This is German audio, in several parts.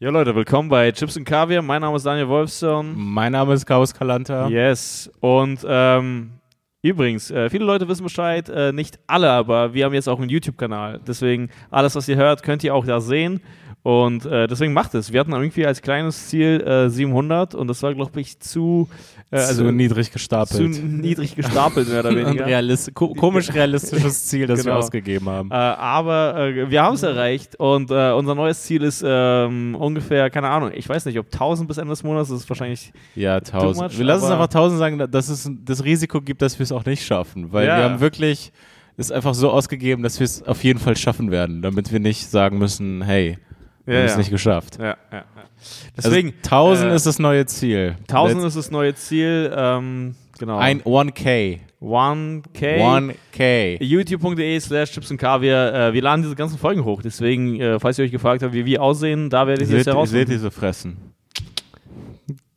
Ja, Leute, willkommen bei Chips und Kaviar. Mein Name ist Daniel Wolfson. Mein Name ist Chaos Kalanta. Yes. Und ähm, übrigens, äh, viele Leute wissen Bescheid, äh, nicht alle, aber wir haben jetzt auch einen YouTube-Kanal. Deswegen, alles, was ihr hört, könnt ihr auch da sehen. Und äh, deswegen macht es. Wir hatten irgendwie als kleines Ziel äh, 700 und das war, glaube ich, zu, äh, also zu niedrig gestapelt. Zu niedrig gestapelt, mehr oder weniger. Realist ko komisch realistisches Ziel, das genau. wir ausgegeben haben. Äh, aber äh, wir haben es erreicht und äh, unser neues Ziel ist ähm, ungefähr, keine Ahnung, ich weiß nicht, ob 1000 bis Ende des Monats, das ist wahrscheinlich. Ja, 1000. Much, wir lassen es einfach 1000 sagen, dass es das Risiko gibt, dass wir es auch nicht schaffen, weil ja. wir haben wirklich es einfach so ausgegeben, dass wir es auf jeden Fall schaffen werden, damit wir nicht sagen müssen, hey, wir ja, haben es ja. nicht geschafft. Ja. Also Deswegen, also 1000 äh, ist das neue Ziel. 1000 Let's ist das neue Ziel. Ähm, genau. Ein 1K. 1K. 1K. YouTube.de slash Chips und Kaviar. Äh, wir laden diese ganzen Folgen hoch. Deswegen, äh, falls ihr euch gefragt habt, wie wir aussehen, da werde ich seht, jetzt heraus. Seht diese Fressen.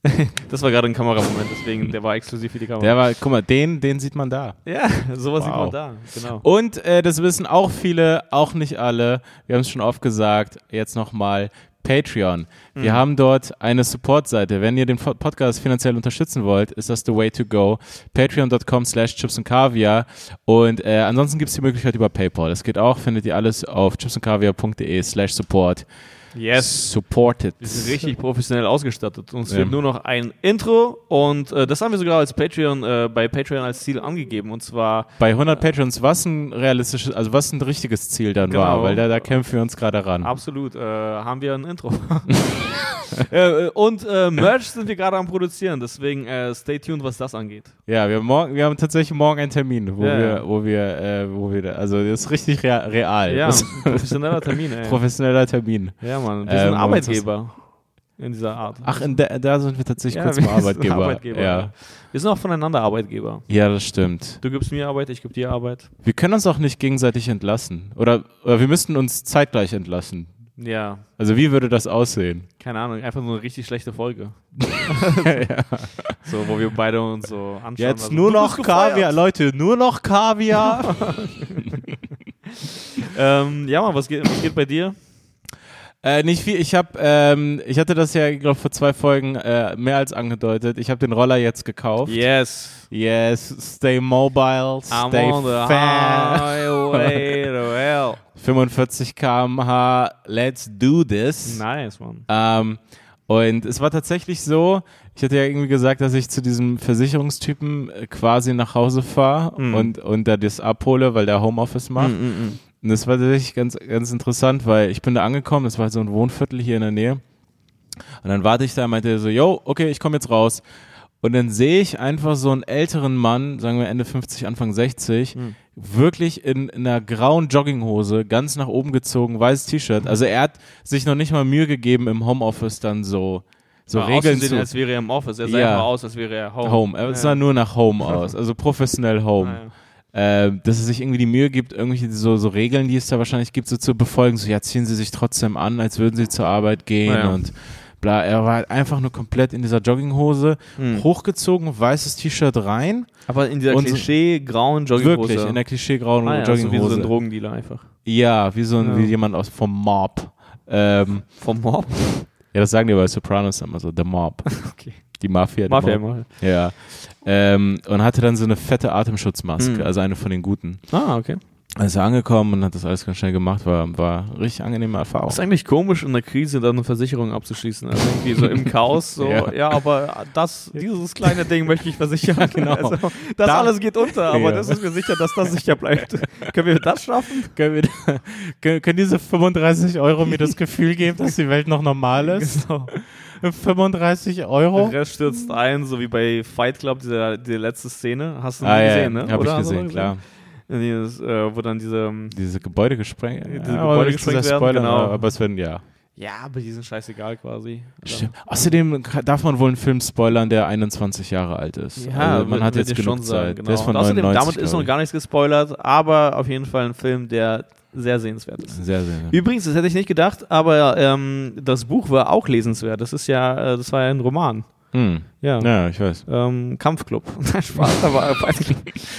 das war gerade ein Kameramoment, deswegen, der war exklusiv für die Kamera. Der war, guck mal, den, den sieht man da. Ja, sowas wow. sieht man da, genau. Und äh, das wissen auch viele, auch nicht alle. Wir haben es schon oft gesagt, jetzt nochmal. Patreon. Wir mhm. haben dort eine Support-Seite. Wenn ihr den Podcast finanziell unterstützen wollt, ist das the way to go. Patreon.com slash chips und kaviar. Und äh, ansonsten gibt es die Möglichkeit über PayPal. Das geht auch, findet ihr alles auf chipsundkaviar.de slash support. Yes. Supported. Wir sind richtig professionell ausgestattet. Uns ja. fehlt nur noch ein Intro und äh, das haben wir sogar als Patreon, äh, bei Patreon als Ziel angegeben und zwar bei 100 äh, Patrons, was ein realistisches, also was ein richtiges Ziel dann genau. war, weil da, da kämpfen wir uns gerade ran. Absolut, äh, haben wir ein Intro. Äh, und äh, Merch sind wir gerade am produzieren, deswegen stay tuned, was das angeht. Ja, wir, morgen, wir haben tatsächlich morgen einen Termin, wo ja, wir, wo wir, wo wir, also das ist richtig real. Ja, professioneller Termin. Ey. Professioneller Termin. Ja, Mann. Wir sind ähm, Arbeitgeber in dieser Art. Ach, der, da sind wir tatsächlich ja, kurz mal Arbeitgeber. Arbeitgeber. Ja. Wir sind auch voneinander Arbeitgeber. Ja, das stimmt. Du gibst mir Arbeit, ich gebe dir Arbeit. Wir können uns auch nicht gegenseitig entlassen. Oder, oder wir müssten uns zeitgleich entlassen. Ja. Also wie würde das aussehen? Keine Ahnung, einfach nur eine richtig schlechte Folge. ja. So, wo wir beide uns so anschauen. Jetzt also, nur noch Kaviar, Leute, nur noch Kaviar. ähm, ja, Mann, was geht, was geht bei dir? Äh, nicht viel. Ich habe, ähm, ich hatte das ja, glaube vor zwei Folgen äh, mehr als angedeutet. Ich habe den Roller jetzt gekauft. Yes. Yes. Stay mobile. Stay I'm on the highway to hell. 45 km/h. Let's do this. Nice man. Ähm, und es war tatsächlich so. Ich hatte ja irgendwie gesagt, dass ich zu diesem Versicherungstypen äh, quasi nach Hause fahre mm. und und da das abhole, weil der Homeoffice macht. Mm, mm, und das war tatsächlich ganz, ganz interessant, weil ich bin da angekommen, das war so ein Wohnviertel hier in der Nähe. Und dann warte ich da, meinte er so, yo, okay, ich komme jetzt raus. Und dann sehe ich einfach so einen älteren Mann, sagen wir Ende 50, Anfang 60, mhm. wirklich in, in, einer grauen Jogginghose, ganz nach oben gezogen, weißes T-Shirt. Also er hat sich noch nicht mal Mühe gegeben, im Homeoffice dann so so ja, Regeln zu... als wäre er im Office. Er sah ja. immer aus, als wäre er Home. Home. Er sah nur nach Home aus, also professionell Home. Ah, ja äh, dass es sich irgendwie die Mühe gibt, irgendwelche so, so Regeln, die es da wahrscheinlich gibt, so zu befolgen. So, ja, ziehen sie sich trotzdem an, als würden sie zur Arbeit gehen ja. und bla. Er war halt einfach nur komplett in dieser Jogginghose, hm. hochgezogen, weißes T-Shirt rein. Aber in dieser Klischee-grauen Jogginghose. Wirklich, in der Klischee-grauen ah, ja, Jogginghose. So wie so ein Drogendealer einfach. Ja, wie so ein, ja. wie jemand aus vom Mob. Ähm, vom Mob? Ja, das sagen die bei Sopranos immer so, the Mob. okay. Die Mafia. Mafia, Mafia. Ja. Ähm, und hatte dann so eine fette Atemschutzmaske, mhm. also eine von den guten. Ah, okay. Also angekommen und hat das alles ganz schnell gemacht, war, war richtig angenehme Erfahrung. Das ist eigentlich komisch, in der Krise dann eine Versicherung abzuschließen. Also irgendwie so im Chaos, so, ja. ja, aber das, dieses kleine Ding möchte ich versichern. genau. Also, das da, alles geht unter, aber ja. das ist mir sicher, dass das sicher bleibt. können wir das schaffen? Können, wir, können, können diese 35 Euro mir das Gefühl geben, dass die Welt noch normal ist? Genau. 35 Euro. Der Rest stürzt ein, so wie bei Fight Club, diese, diese letzte Szene. Hast du ah, gesehen, ja, ne? Hab Oder ich gesehen, klar. Dieses, äh, wo dann diese ähm, diese Gebäude gesprengt, diese ja, Gebäude gesprengt werden, Spoiler, genau. aber es werden ja. Ja, aber die sind scheißegal quasi. Stimmt. Außerdem darf man wohl einen Film spoilern, der 21 Jahre alt ist. Ja, also man hat jetzt genug Zeit. Genau. Der ist von außerdem, 99, damit ist noch gar nichts gespoilert, aber auf jeden Fall ein Film, der sehr sehenswert ist. Sehr, sehr. Übrigens, das hätte ich nicht gedacht, aber ähm, das Buch war auch lesenswert. Das ist ja, äh, das war ja ein Roman. Hm. Ja. Ja, ich weiß. Ähm, Kampfclub. Spaß, aber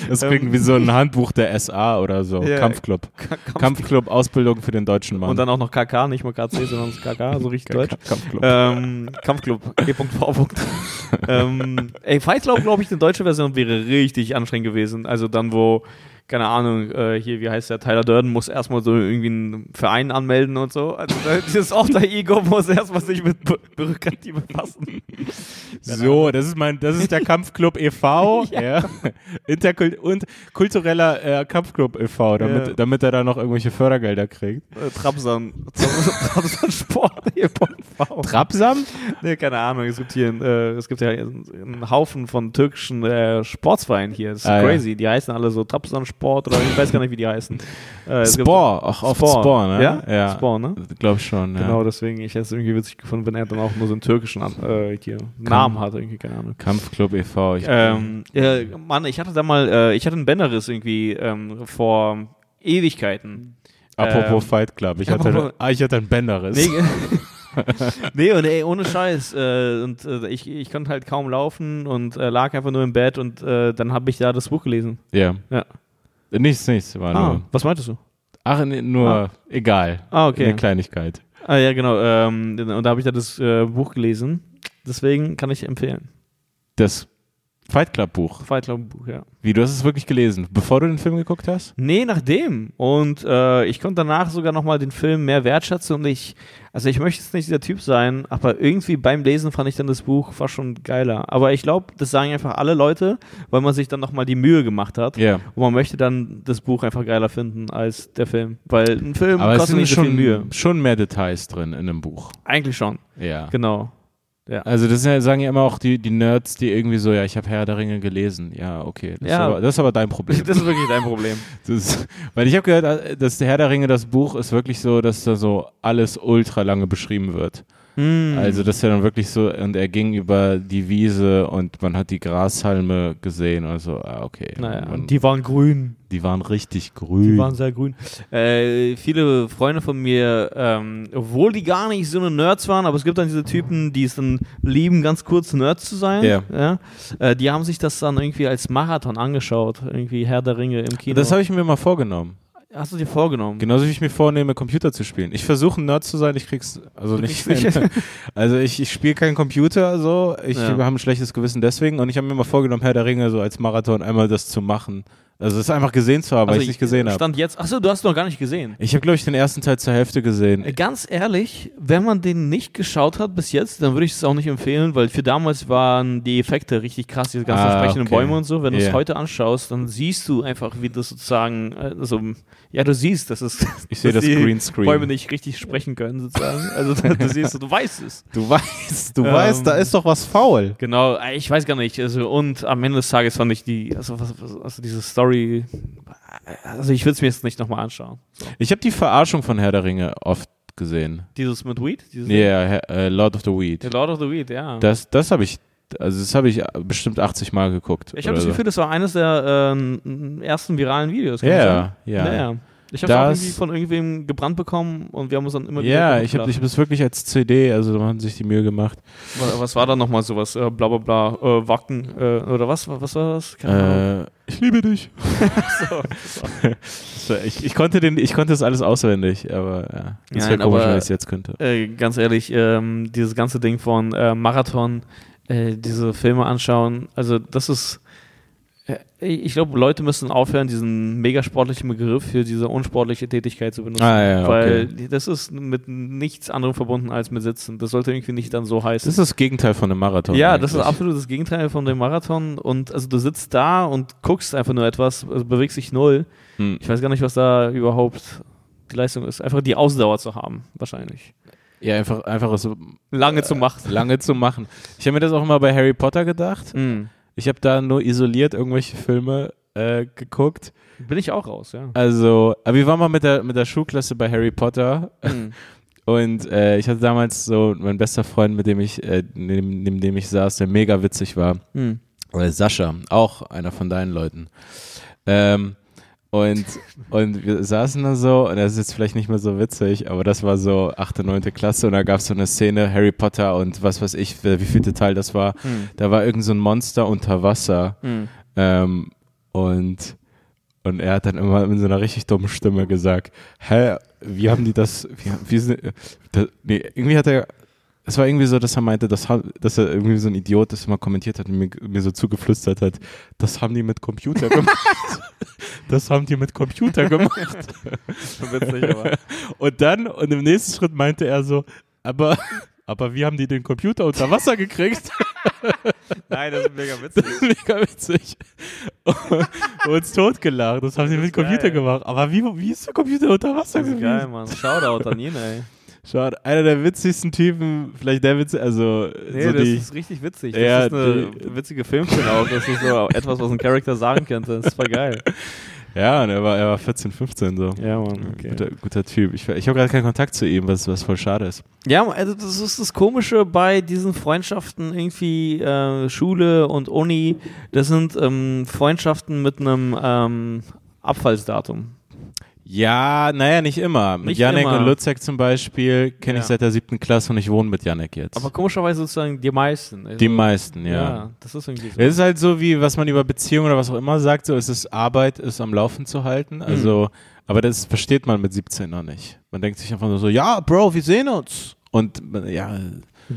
Das klingt wie so ein Handbuch der SA oder so. Ja, Kampfclub. Kampf Kampfclub Ausbildung für den deutschen Mann. Und dann auch noch KK, nicht mal KC, sondern KK, so richtig deutsch. Kampfclub. Ähm, Kampfclub, E.V. ähm, ey, Fight Club, glaube ich, die deutsche Version wäre richtig anstrengend gewesen. Also dann, wo, keine Ahnung, äh, hier, wie heißt der, Tyler Durden muss erstmal so irgendwie einen Verein anmelden und so. Also dieses Alter-Ego muss erstmal sich mit Bü Bürokratie befassen. So, das ist mein, das ist der Kampfclub e.V. ja. Interkult und kultureller äh, Kampfclub e.V., damit, Ja. damit er da noch irgendwelche Fördergelder kriegt. Äh, Trabzon, Trabzon Sport, E.V. Trabsam? Nee, keine Ahnung. Es gibt hier, ein, äh, es gibt ja einen Haufen von türkischen äh, Sportsvereinen hier. Das ist Ah, ja. crazy. Die heißen alle so Trabzon Sport oder ich weiß gar nicht, wie die heißen. Äh, Spore, auch oft Spore, ne? Ja? ja. Spore, ne? Glaub schon, ja. Genau, deswegen, ich hätte es irgendwie witzig gefunden, wenn er dann auch nur so einen türkischen äh, hier, Namen hat, irgendwie, keine Ahnung. Kampfclub e.V. Ich, Ähm, äh, Mann, ich hatte da mal, äh, ich hatte einen Bänderriss irgendwie ähm, vor Ewigkeiten. apropos ähm, Fight Club, ich hatte, ah, ich hatte einen Bänderriss. Nee, nee und ey, ohne Scheiß. Äh, und äh, ich, ich konnte halt kaum laufen und äh, lag einfach nur im Bett und äh, dann habe ich da das Buch gelesen. Ja. Ja. Nichts, nichts, war Ah, nur. was meintest du? Ach, nee, nur, Ah. egal. Ah, okay. Eine Kleinigkeit. Ah, ja, genau. Ähm, und da habe ich da das äh, Buch gelesen. Deswegen kann ich empfehlen. Das Fight Club Buch. Fight Club Buch, ja. Wie, du hast es wirklich gelesen, bevor du den Film geguckt hast? Nee, nachdem. Und äh, ich konnte danach sogar nochmal den Film mehr wertschätzen und ich, also ich möchte jetzt nicht dieser Typ sein, aber irgendwie beim Lesen fand ich dann das Buch fast schon geiler. Aber ich glaube, das sagen einfach alle Leute, weil man sich dann nochmal die Mühe gemacht hat. Ja. Und man möchte dann das Buch einfach geiler finden als der Film. Weil ein Film Aber es kostet sind nicht so viel Mühe. schon, schon mehr Details drin in einem Buch. Eigentlich schon, Ja. genau. Also das ja, sagen ja immer auch die, die Nerds, die irgendwie so, ja, ich habe Herr der Ringe gelesen. Ja, okay. Das, Ja. Ist aber, das ist aber dein Problem. Das ist wirklich dein Problem. Ist, weil ich habe gehört, dass der Herr der Ringe, das Buch ist wirklich so, dass da so alles ultra lange beschrieben wird. Hm. Also das ist ja dann wirklich so, und er ging über die Wiese und man hat die Grashalme gesehen und so, ah, okay. Naja, man, die waren grün. die waren richtig grün. Die waren sehr grün. Äh, viele Freunde von mir, ähm, obwohl die gar nicht so eine Nerds waren, aber es gibt dann diese Typen, die es dann lieben, ganz kurz Nerds zu sein. Ja. Äh, die haben sich das dann irgendwie als Marathon angeschaut. Irgendwie Herr der Ringe im Kino. das habe ich mir mal vorgenommen. Hast du dir vorgenommen? Genauso wie ich mir vornehme, Computer zu spielen. Ich versuche ein Nerd zu sein, ich krieg's also nicht. nicht. also ich, ich spiele keinen Computer so, ich Ja. habe ein schlechtes Gewissen deswegen und ich habe mir mal vorgenommen, Herr der Ringe so als Marathon einmal das zu machen. Also das einfach gesehen zu haben, weil Also ich es nicht gesehen habe. Stand jetzt. Achso, du hast noch gar nicht gesehen. Ich habe glaube ich den ersten Teil zur Hälfte gesehen. Äh, Ganz ehrlich, wenn man den nicht geschaut hat bis jetzt, dann würde ich es auch nicht empfehlen, weil für damals waren die Effekte richtig krass, diese ganzen Ah, sprechenden okay. Bäume und so. Wenn du es Yeah. heute anschaust, dann siehst du einfach, wie das sozusagen, äh, also, ja, du siehst, dass es Ich sehe das die Greenscreen. Bäume nicht richtig sprechen können, sozusagen. Also du, siehst, du weißt es. Du weißt, du Ähm, weißt, da ist doch was faul. Genau, äh, ich weiß gar nicht. Also, und am Ende des Tages fand ich die, also, also diese Story, also ich würde es mir jetzt nicht nochmal anschauen. So. Ich habe die Verarschung von Herr der Ringe oft gesehen. Dieses mit Weed? Ja, yeah, äh, Lord of the Weed. The Lord of the Weed, ja. Das, das habe ich, also das habe ich bestimmt 80 Mal geguckt. Ich habe das so. Gefühl, das war eines der äh, ersten viralen Videos. Ja, ja. Ich habe Das- irgendwie von irgendwem gebrannt bekommen und wir haben uns dann immer wieder. Ja, kaputt ich habe ich hab das wirklich als CD, also da haben sich die Mühe gemacht. Was, was war da nochmal sowas? Äh, bla bla bla, äh, Wacken, äh, oder was, was war das? Äh, ich liebe dich. so. So, ich, ich, konnte den, ich konnte das alles auswendig, aber ja, das wäre komisch, aber- wenn ich es jetzt könnte. Äh, ganz ehrlich, ähm, dieses ganze Ding von äh, Marathon, äh, diese Filme anschauen, also das ist. Äh, Ich glaube, Leute müssen aufhören, diesen megasportlichen Begriff für diese unsportliche Tätigkeit zu benutzen. Ah, ja, weil okay. das ist mit nichts anderem verbunden als mit Sitzen. Das sollte irgendwie nicht dann so heißen. Das ist das Gegenteil von einem Marathon. ja, das ist eigentlich. absolut das Gegenteil von dem Marathon. Und also du sitzt da und guckst einfach nur etwas, also bewegst dich null. Hm. Ich weiß gar nicht, was da überhaupt die Leistung ist. Einfach die Ausdauer zu haben, wahrscheinlich. Ja, einfach, einfach so Lange zu machen. lange zu machen. Ich habe mir das auch immer bei Harry Potter gedacht. Mm. Ich habe da nur isoliert irgendwelche Filme äh, geguckt. Bin ich auch raus, ja. Also, aber wir waren mal mit der, mit der Schulklasse bei Harry Potter Mhm. und äh, ich hatte damals so mein bester Freund, mit dem ich, äh, neben, neben dem ich saß, der mega witzig war. Mhm. Oder Sascha, auch einer von deinen Leuten. Ähm, Und, und wir saßen da so, und das ist jetzt vielleicht nicht mehr so witzig, aber das war so 8., 9. Klasse und da gab es so eine Szene, Harry Potter und was weiß ich, wie vielte Teil das war. Hm. Da war irgend so ein Monster unter Wasser. Hm. Ähm, und, und er hat dann immer in so einer richtig dummen Stimme gesagt, hä, wie haben die das, wie, wie, das, nee, irgendwie hat er es war irgendwie so, dass er meinte, dass, dass er irgendwie so ein Idiot das immer kommentiert hat und mir, mir so zugeflüstert hat, das haben die mit Computer gemacht. das haben die mit Computer gemacht. witzig, aber. Und dann, und im nächsten Schritt meinte er so, aber, aber wie haben die den Computer unter Wasser gekriegt? Nein, das ist mega witzig. Das ist mega witzig. Und uns totgelacht. Das haben die mit Computer geil. gemacht. Aber wie, wie ist der Computer unter Wasser das ist? Geil, Mann. Shoutout an ihn, ey. Schaut, einer der witzigsten Typen, vielleicht der witzigste, also. Nee, so das die, ist richtig witzig. Das ja, ist eine die, witzige Filmszene auch. Das ist so etwas, was ein Charakter sagen könnte. Das ist voll geil. Ja, und er war, er war 14, 15 so. Ja, Mann, okay. Guter, guter Typ. Ich, ich habe gerade keinen Kontakt zu ihm, was, was voll schade ist. Ja, also das ist das Komische bei diesen Freundschaften, irgendwie äh, Schule und Uni. Das sind ähm, Freundschaften mit einem ähm, Abfallsdatum. Ja, naja, nicht immer. Mit nicht Janek immer. und Luzek zum Beispiel kenne ja. ich seit der siebten Klasse und ich wohne mit Janek jetzt. Aber komischerweise sozusagen die meisten. Also, die meisten, ja. Ja, das ist irgendwie so. Es ist halt so, wie was man über Beziehungen oder was auch immer sagt, so ist es Arbeit, ist am Laufen zu halten. Mhm. Also, mhm. aber das versteht man mit 17 noch nicht. Man denkt sich einfach nur so, ja, Bro, wir sehen uns. Und ja.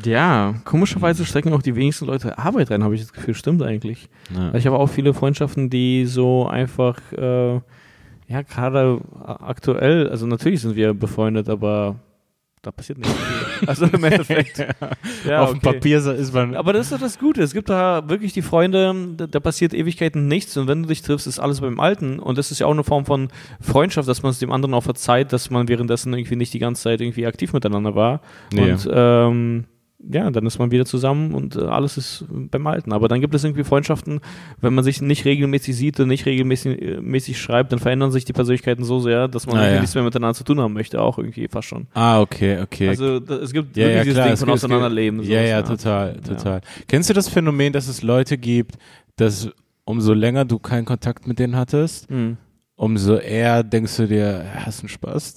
Ja, komischerweise stecken auch die wenigsten Leute Arbeit rein, habe ich das Gefühl. Stimmt eigentlich. Ja. Ich habe auch viele Freundschaften, die so einfach äh, ja, gerade aktuell, also natürlich sind wir befreundet, aber da passiert nichts. also im Endeffekt. ja. Ja, Auf okay. dem Papier ist man. Aber das ist doch das Gute. Es gibt da wirklich die Freunde, da, da, passiert Ewigkeiten nichts und wenn du dich triffst, ist alles beim Alten. Und das ist ja auch eine Form von Freundschaft, dass man es dem anderen auch verzeiht, dass man währenddessen irgendwie nicht die ganze Zeit irgendwie aktiv miteinander war. Nee. Und ähm, ja, dann ist man wieder zusammen und äh, alles ist beim Alten. Aber dann gibt es irgendwie Freundschaften, wenn man sich nicht regelmäßig sieht und nicht regelmäßig äh, mäßig schreibt, dann verändern sich die Persönlichkeiten so sehr, dass man ah, ja. nichts mehr miteinander zu tun haben möchte, auch irgendwie fast schon. Ah, okay, okay. Also da, es gibt ja, wirklich ja, dieses klar, Ding von Auseinanderleben. Ja, ja, total, total. Kennst du das Phänomen, dass es Leute gibt, dass umso länger du keinen Kontakt mit denen hattest, mhm. umso eher denkst du dir, hast du einen Spaß?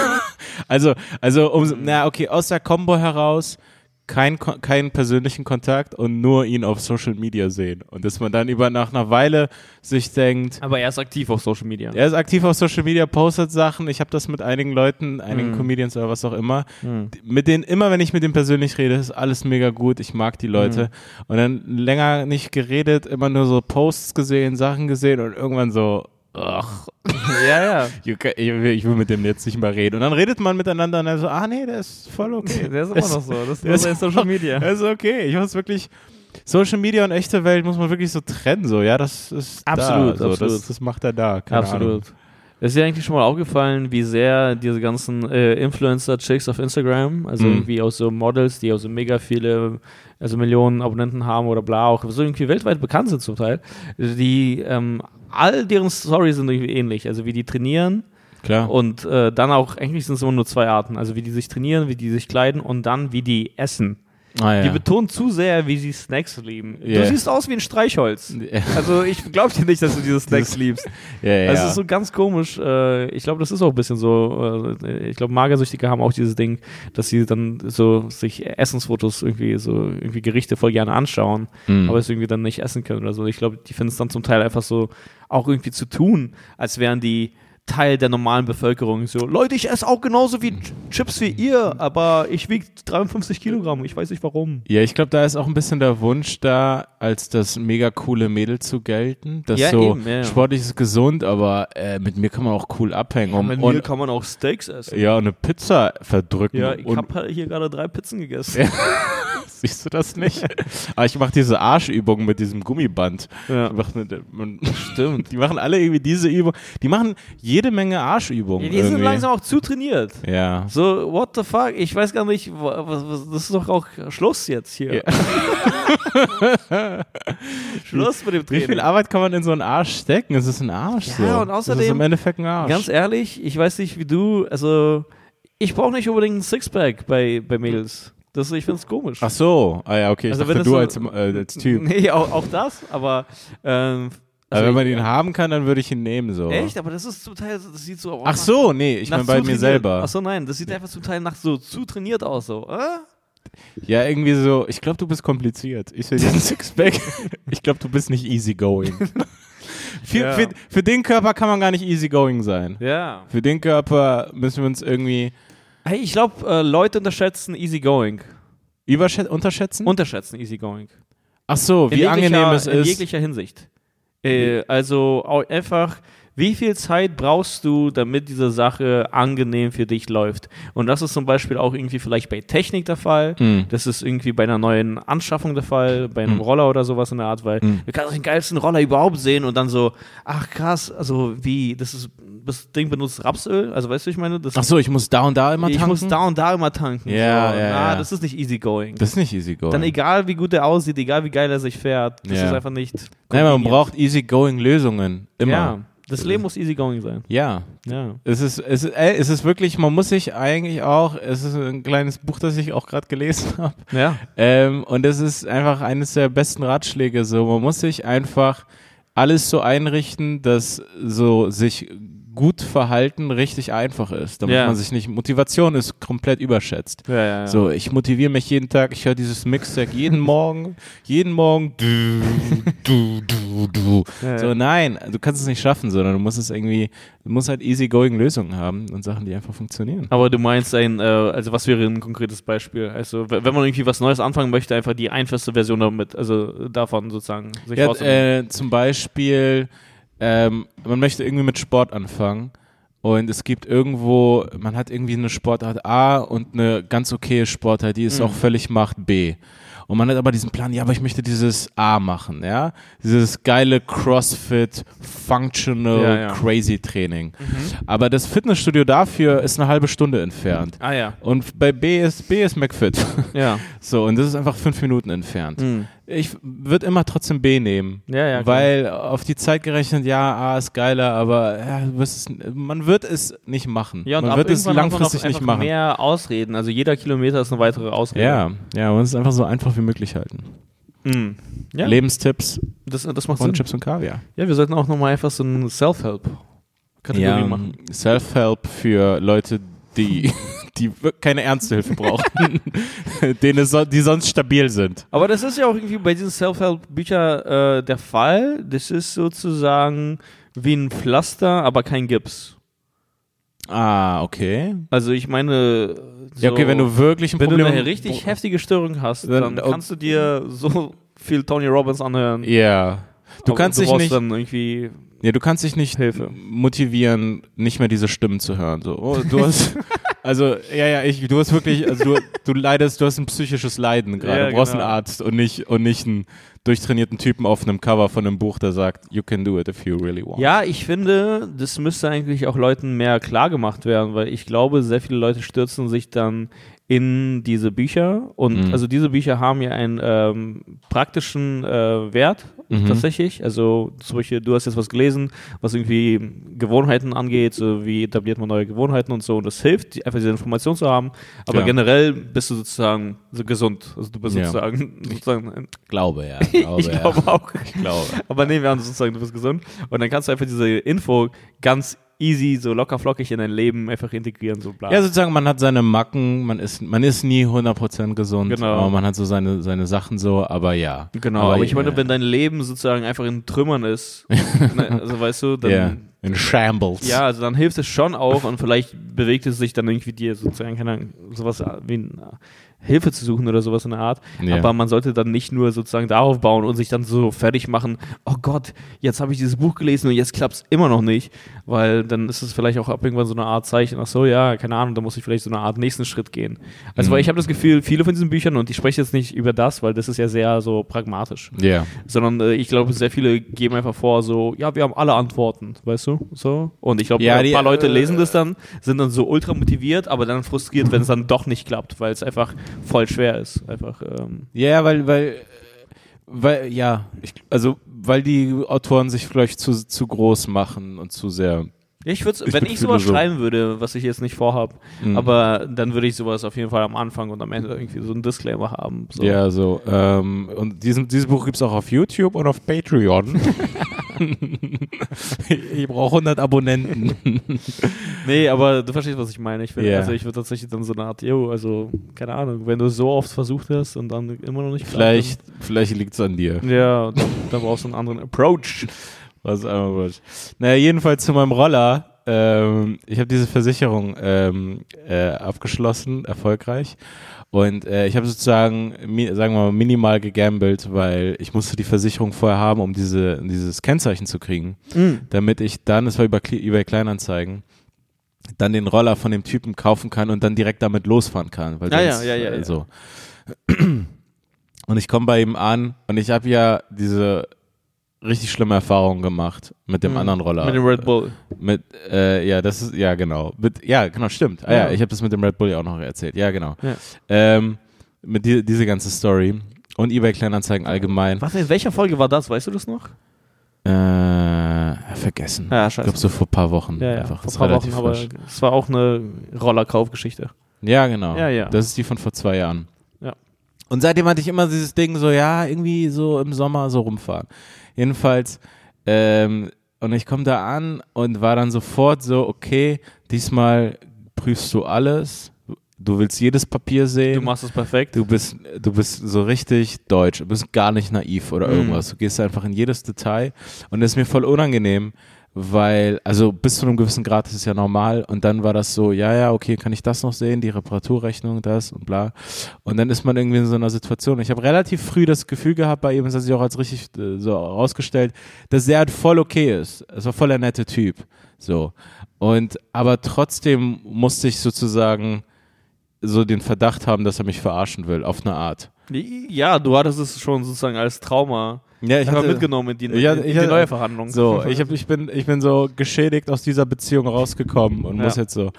also, also, um, na okay, aus der Combo heraus keinen keinen persönlichen Kontakt und nur ihn auf Social Media sehen. Und dass man dann über nach einer Weile sich denkt. Aber er ist aktiv auf Social Media. Er ist aktiv auf Social Media, postet Sachen. Ich habe das mit einigen Leuten, einigen mm. Comedians oder was auch immer. Mm. Mit denen, immer wenn ich mit denen persönlich rede, ist alles mega gut. Ich mag die Leute. Mm. Und dann länger nicht geredet, immer nur so Posts gesehen, Sachen gesehen und irgendwann so, ach, ja, ja. Ich will mit dem jetzt nicht mal reden. Und dann redet man miteinander und dann so, ah nee, der ist voll okay. Der ist immer noch so. Das ist nur Social Media. Der ist okay. Ich muss wirklich, Social Media und echte Welt muss man wirklich so trennen, so, ja, das ist absolut, da, so, absolut. Das, das macht er da. Keine absolut. Ahnung. Ist dir eigentlich schon mal aufgefallen, wie sehr diese ganzen äh, Influencer-Chicks auf Instagram, also mhm. irgendwie auch so Models, die auch so mega viele, also Millionen Abonnenten haben oder bla, auch so irgendwie weltweit bekannt sind zum Teil, die ähm, all deren Stories sind irgendwie ähnlich. Also wie die trainieren. Klar. Und äh, dann auch, eigentlich sind es immer nur zwei Arten. Also wie die sich trainieren, wie die sich kleiden und dann wie die essen. Ah, ja. Die betonen zu sehr, wie sie Snacks lieben. Yeah. Du siehst aus wie ein Streichholz. Also ich glaube dir nicht, dass du diese Snacks liebst. ja, ja, also es ist so ganz komisch. Äh, ich glaube, das ist auch ein bisschen so. Äh, ich glaube, Magersüchtige haben auch dieses Ding, dass sie dann so sich Essensfotos irgendwie so irgendwie Gerichte voll gerne anschauen, mhm. aber es irgendwie dann nicht essen können oder so. Ich glaube, die finden es dann zum Teil einfach so auch irgendwie zu tun, als wären die Teil der normalen Bevölkerung. So, Leute, ich esse auch genauso wie Chips wie ihr, aber ich wiege 53 Kilogramm. Ich weiß nicht warum. Ja, ich glaube, da ist auch ein bisschen der Wunsch da, als das mega coole Mädel zu gelten. Das ja, so eben, ja. sportlich ist gesund, aber äh, mit mir kann man auch cool abhängen. Ja, mit und, mir kann man auch Steaks essen. Ja, und eine Pizza verdrücken. Ja, ich habe hier gerade drei Pizzen gegessen. Siehst du das nicht? Aber ich mache diese Arschübung mit diesem Gummiband. Ja. Stimmt. Die machen alle irgendwie diese Übung. Die machen jede Menge Arschübungen. Ja, die irgendwie. sind langsam auch zu trainiert. Ja. So, what the fuck? Ich weiß gar nicht, das ist doch auch Schluss jetzt hier. Ja. Schluss mit dem Training. Wie viel Arbeit kann man in so einen Arsch stecken? Es ist ein Arsch. Ja, so. und außerdem. Das ist im Endeffekt ein Arsch. Ganz ehrlich, ich weiß nicht, wie du, also. Ich brauche nicht unbedingt ein Sixpack bei, bei Mädels. Das, ich finde es komisch. Ach so, ah ja, okay. Ich also dachte, du so, als, äh, als Typ. Nee, auch, auch das, aber ähm, Also wenn man ihn haben kann, dann würde ich ihn nehmen so. Echt? Aber das ist zum Teil, das sieht so aus. Ach so, nee, ich meine bei mir selber. Ach so, nein, das sieht einfach zum Teil nach so zu trainiert aus so. Äh? Ja, irgendwie so, ich glaube, du bist kompliziert. Ich sehe diesen Sixpack. ich glaube, du bist nicht easygoing. für, Ja. für, für den Körper kann man gar nicht easygoing sein. Ja. Für den Körper müssen wir uns irgendwie Hey, ich glaube, äh, Leute unterschätzen easygoing. überschätzen, unterschätzen. Unterschätzen easygoing. Ach so, wie in angenehm es in ist. jeglicher Hinsicht. Äh, also au- einfach, wie viel Zeit brauchst du, damit diese Sache angenehm für dich läuft? Und das ist zum Beispiel auch irgendwie vielleicht bei Technik der Fall. Mhm. Das ist irgendwie bei einer neuen Anschaffung der Fall, bei einem Mhm. Roller oder sowas in der Art, weil Mhm. du kannst den geilsten Roller überhaupt sehen und dann so, ach krass, also wie, das ist, das Ding benutzt Rapsöl, also weißt du, ich meine, das Ach so, ich muss da und da immer ich tanken. muss da und da immer tanken. Ja, so. ja, Na, ja. das ist nicht easygoing. das ist nicht easygoing. Dann egal, wie gut er aussieht, egal wie geil er sich fährt, das Ja. ist einfach nicht. Nein, man braucht easygoing Lösungen. Immer. Ja, das Leben muss easygoing sein. ja. Ja. Es ist, es, ist, ey, es ist wirklich, man muss sich eigentlich auch, es ist ein kleines Buch, das ich auch gerade gelesen habe. Ja. Ähm, und es ist einfach eines der besten Ratschläge. So, man muss sich einfach alles so einrichten, dass so sich gut verhalten richtig einfach ist. Damit Ja. man sich nicht, Motivation ist komplett überschätzt. Ja, ja. So, ich motiviere mich jeden Tag, ich höre dieses Mixtape jeden Morgen, jeden Morgen, du, du, du, du. So, nein, du kannst es nicht schaffen, sondern du musst es irgendwie, du musst halt easygoing Lösungen haben und Sachen, die einfach funktionieren. Aber du meinst ein, äh, also was wäre ein konkretes Beispiel? Also, wenn man irgendwie was Neues anfangen möchte, einfach die einfachste Version damit, also davon sozusagen sich Ja, äh, zum Beispiel, ähm, man möchte irgendwie mit Sport anfangen und es gibt irgendwo, man hat irgendwie eine Sportart A und eine ganz okaye Sportart, die es Mhm. auch völlig macht B. Und man hat aber diesen Plan, ja, aber ich möchte dieses A machen, ja. Dieses geile CrossFit, Functional, Ja, ja. Crazy Training. Mhm. Aber das Fitnessstudio dafür ist eine halbe Stunde entfernt. Ah ja. Und bei B ist, B ist McFit. Ja. So, und das ist einfach fünf Minuten entfernt. Mhm. Ich würde immer trotzdem B nehmen. Ja, ja. klar. Weil auf die Zeit gerechnet, ja, A ist geiler, aber ja, es, man wird es nicht machen. ja, und man wird es langfristig nicht machen. mehr Ausreden. Also jeder Kilometer ist eine weitere Ausrede. Ja, ja, muss es einfach so einfach wie möglich halten. Mhm. Ja, Lebensstipps das, das macht von Sinn. Chips und Kaviar. Ja, wir sollten auch nochmal einfach so ein Self-Help-Kategorie Ja, machen. Self-Help für Leute, die, die keine ernste Hilfe brauchen, denen so, die sonst stabil sind. Aber das ist ja auch irgendwie bei diesen Self-Help-Büchern äh, der Fall. Das ist sozusagen wie ein Pflaster, aber kein Gips. Ah, okay. Also ich meine, so, Ja, okay, wenn du wirklich ein wenn Problem du eine richtig heftige Störung hast, Dann- dann, kannst du dir so viel Tony Robbins anhören. Ja. Du Aber kannst dich brauchst nicht, dann irgendwie ja, du kannst dich nicht Hilfe. motivieren, nicht mehr diese Stimmen zu hören. So, oh, du hast, also, ja, ja, ich, du hast wirklich, also du, du leidest, du hast ein psychisches Leiden gerade. Ja, du brauchst genau. einen Arzt und nicht, und nicht einen durchtrainierten Typen auf einem Cover von einem Buch, der sagt, you can do it if you really want. Ja, ich finde, das müsste eigentlich auch Leuten mehr klar gemacht werden, weil ich glaube, sehr viele Leute stürzen sich dann in diese Bücher und Mhm. also diese Bücher haben ja einen ähm, praktischen äh, Wert Mhm. tatsächlich. Also zum Beispiel, du hast jetzt was gelesen, was irgendwie Gewohnheiten angeht, so wie etabliert man neue Gewohnheiten und so und das hilft, einfach diese Information zu haben. Aber Ja. generell bist du sozusagen so gesund. Also du bist Ja. sozusagen, sozusagen Glaube, ja. Glaube, ich ja. glaube auch. Ich glaube. Aber nee, wir haben sozusagen, du bist gesund. Und dann kannst du einfach diese Info ganz easy, so locker flockig in dein Leben einfach integrieren, so bla. Ja, sozusagen, man hat seine Macken, man ist, man ist nie 100% gesund, Genau. aber man hat so seine, seine Sachen so, aber ja. genau, aber, ich meine, wenn dein Leben sozusagen einfach in Trümmern ist, ne, also weißt du, dann. Ja, in Shambles. Ja, also dann hilft es schon auch und vielleicht bewegt es sich dann irgendwie dir sozusagen, keine Ahnung, sowas wie eine Hilfe zu suchen oder sowas in der Art. Ja. Aber man sollte dann nicht nur sozusagen darauf bauen und sich dann so fertig machen, oh Gott, jetzt habe ich dieses Buch gelesen und jetzt klappt es immer noch nicht, weil dann ist es vielleicht auch ab irgendwann so eine Art Zeichen, ach so, ja, keine Ahnung, da muss ich vielleicht so eine Art nächsten Schritt gehen. Also Mhm. weil ich habe das Gefühl, viele von diesen Büchern, und ich spreche jetzt nicht über das, weil das ist ja sehr so pragmatisch, Ja. sondern äh, ich glaube, sehr viele geben einfach vor, so, ja, wir haben alle Antworten, weißt du, so. Und ich glaube, Ja, ein die, paar Leute äh, lesen das dann, sind dann so ultra motiviert, aber dann frustriert, wenn es dann doch nicht klappt, weil es einfach voll schwer ist. Einfach, ähm, Ja, weil, weil, weil, ja, ich, also, weil die Autoren sich vielleicht zu, zu groß machen und zu sehr. ich würde, wenn ich sowas Philosoph. schreiben würde, was ich jetzt nicht vorhab, Mhm. aber dann würde ich sowas auf jeden Fall am Anfang und am Ende irgendwie so einen Disclaimer haben. So. Ja, so. Ähm, und diesen, dieses Buch gibt es auch auf YouTube und auf Patreon. ich brauche 100 Abonnenten. nee, aber du verstehst, was ich meine. Ich will, Ja. also ich würde tatsächlich dann so eine Art, yo, also keine Ahnung, wenn du so oft versucht hast und dann immer noch nicht Vielleicht, vielleicht liegt es an dir. Ja, dann, dann brauchst du einen anderen Approach. Was einmal. Naja, jedenfalls zu meinem Roller. Ähm, ich habe diese Versicherung ähm, äh, abgeschlossen, erfolgreich. Und äh, ich habe sozusagen, sagen wir mal, minimal gegambelt, weil ich musste die Versicherung vorher haben, um diese, dieses Kennzeichen zu kriegen, damit ich dann, das war über eBay Kleinanzeigen, dann den Roller von dem Typen kaufen kann und dann direkt damit losfahren kann. Weil Ja, ja, sonst, ja, ja, äh, ja. So. Und ich komme bei ihm an und ich habe ja diese richtig schlimme Erfahrung gemacht mit dem Mhm. anderen Roller. Mit dem Red Bull. Mit, äh, ja, das ist, ja, genau. Mit, ja, genau, stimmt. Ah, ja. Ja. ich habe das mit dem Red Bull ja auch noch erzählt. Ja, genau. Ja. Ähm, mit die, diese ganze Story und eBay Kleinanzeigen allgemein. Was, in welcher Folge war das? Weißt du das noch? Äh, vergessen. Ja, ich scheiße. glaube so vor ein paar Wochen. Ja, ja, einfach. vor ein paar Wochen, aber es war auch eine Rollerkaufgeschichte. Ja, genau. Ja, ja. Das ist die von vor zwei Jahren. Ja. Und seitdem hatte ich immer dieses Ding so, ja, irgendwie so im Sommer so rumfahren. Jedenfalls, ähm, und ich komme da an und war dann sofort so, okay, diesmal prüfst du alles. Du willst jedes Papier sehen. Du machst es perfekt. Du bist, du bist so richtig deutsch, du bist gar nicht naiv oder Mhm. irgendwas. Du gehst einfach in jedes Detail und das ist mir voll unangenehm, weil, also bis zu einem gewissen Grad ist es ja normal und dann war das so, ja, ja, okay, kann ich das noch sehen, die Reparaturrechnung, das und bla. Und dann ist man irgendwie in so einer Situation. Ich habe relativ früh das Gefühl gehabt bei ihm, das hat sich auch als richtig äh, so herausgestellt, dass er halt voll okay ist. Es war voll der nette Typ. So. Und, aber trotzdem musste ich sozusagen so den Verdacht haben, dass er mich verarschen will, auf eine Art. Ja, du hattest es schon sozusagen als Trauma Ja, ich hatte, mitgenommen in die, Ich hatte- in die neue Verhandlung. so, ich, hab, ich, bin, ich bin so geschädigt aus dieser Beziehung rausgekommen und Ja. muss jetzt so.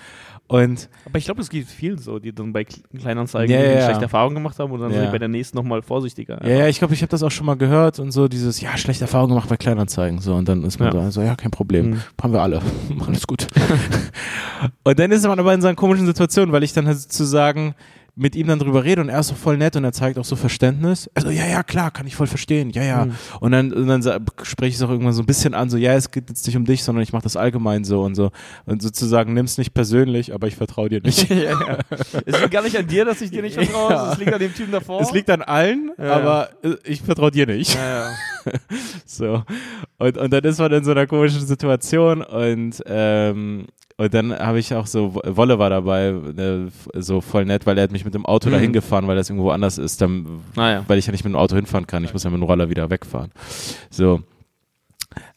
Und Aber ich glaube, es gibt vielen so, die dann bei Kle- Kleinanzeigen Ja, ja. schlechte Erfahrungen gemacht haben und dann Ja. sind die bei der nächsten nochmal vorsichtiger. ja, ja, ich glaube, ich habe das auch schon mal gehört und so dieses, ja, schlechte Erfahrung gemacht bei Kleinanzeigen. So, und dann ist man Ja. so, ja, kein Problem. Mhm. Haben wir alle. Alles gut. und dann ist man aber in so einer komischen Situation, weil ich dann halt sozusagen mit ihm dann drüber rede und er ist so voll nett und er zeigt auch so Verständnis. Also, ja, ja, klar, kann ich voll verstehen. Ja, ja. Mhm. Und dann, und dann spreche ich es auch irgendwann so ein bisschen an, so, ja, es geht jetzt nicht um dich, sondern ich mache das allgemein so und so. Und sozusagen nimm's nicht persönlich, aber ich vertraue dir nicht. ja, ja. Es liegt gar nicht an dir, dass ich dir nicht vertraue, Ja. es liegt an dem Typen davor. Es liegt an allen, Ja, aber äh, ich vertraue dir nicht. So. Und, und dann ist man in so einer komischen Situation und, ähm, und dann habe ich auch so, Wolle war dabei, äh, so voll nett, weil er hat mich mit dem Auto Mhm. dahin gefahren, weil das irgendwo anders ist, dann, Naja. weil ich ja nicht mit dem Auto hinfahren kann. Ich muss ja mit dem Roller wieder wegfahren. So.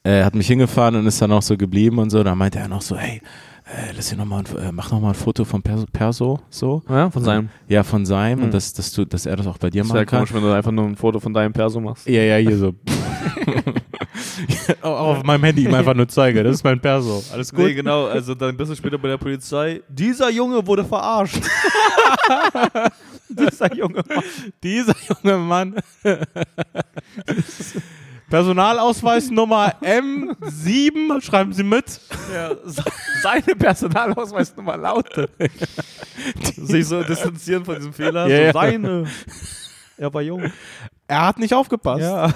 Er hat mich hingefahren und ist dann auch so geblieben und so. Da meinte er noch so, hey, äh, lass hier noch mal, ein- äh, mach noch mal ein Foto von Perso, so. Ja, von seinem. Ja, von seinem Mhm. und dass, dass, du, dass er das auch bei dir Das machen wäre kann. komisch, wenn du einfach nur ein Foto von deinem Perso machst. Ja, ja, hier so. auf meinem Handy ihm einfach nur zeige. Das ist mein Perso. Alles gut. Nee, genau, also dann ein bisschen später bei der Polizei. Dieser Junge wurde verarscht. Dieser Junge. Dieser junge Mann. Personalausweis Nummer M7, schreiben Sie mit. Ja, se- seine Personalausweisnummer lautet. Sich so distanzieren von diesem Fehler. Ja, so ja. seine. Er war jung. Er hat nicht aufgepasst. Ja.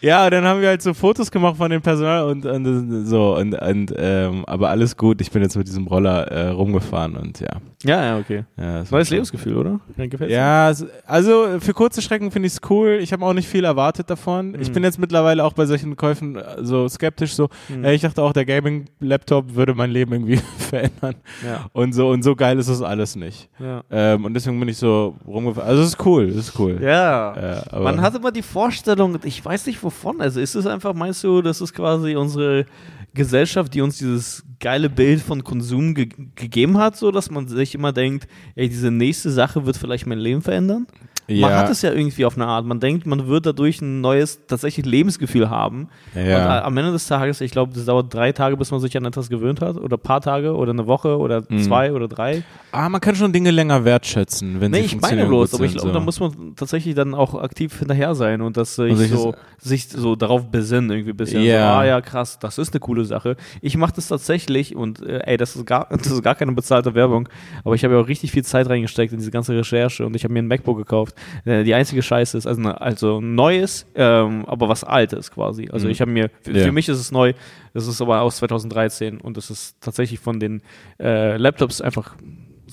Ja, dann haben wir halt so Fotos gemacht von dem Personal und, und so und, und ähm, aber alles gut. Ich bin jetzt mit diesem Roller äh, rumgefahren und ja. Ja, ja, okay. ja das war Neues Lebensgefühl, oder? Ja, gefällt's also für kurze Strecken finde ich es cool. Ich habe auch nicht viel erwartet davon. Ich Mhm. bin jetzt mittlerweile auch bei solchen Käufen äh, so skeptisch. So, Mhm. äh, ich dachte auch, der Gaming-Laptop würde mein Leben irgendwie verändern. Ja. Und so und so geil ist es alles nicht. Ja. Ähm, und deswegen bin ich so rumgefahren. Also es ist cool, es ist cool. Ja. Äh, Man hat immer die Vorstellung, ich weiß nicht wovon, also ist es einfach, meinst du, das ist quasi unsere Gesellschaft, die uns dieses geile Bild von Konsum ge gegeben hat, so dass man sich immer denkt, ey, diese nächste Sache wird vielleicht mein Leben verändern? ja, Man hat es ja irgendwie auf eine Art. Man denkt, man wird dadurch ein neues, tatsächlich Lebensgefühl haben. Und äh, ja. am Ende des Tages, ich glaube, das dauert drei Tage, bis man sich an etwas gewöhnt hat. Oder ein paar Tage oder eine Woche oder Mhm. zwei oder drei. Ah, man kann schon Dinge länger wertschätzen, wenn Nee, sie ich meine bloß, aber ich glaube, so. da muss man tatsächlich dann auch aktiv hinterher sein und das sich Und sich so, sich so darauf besinnen, irgendwie ein bisschen. Ja. So, ah ja, krass, das ist eine coole Sache. Ich mache das tatsächlich und äh, ey, das ist, gar, das ist gar keine bezahlte Werbung, aber ich habe ja auch richtig viel Zeit reingesteckt in diese ganze Recherche und ich habe mir ein MacBook gekauft die einzige Scheiße ist also, eine, also neues, ähm, aber was altes quasi. Also Mhm. ich habe mir, für, Ja. für mich ist es neu, das ist aber aus 2013 und das ist tatsächlich von den äh, Laptops einfach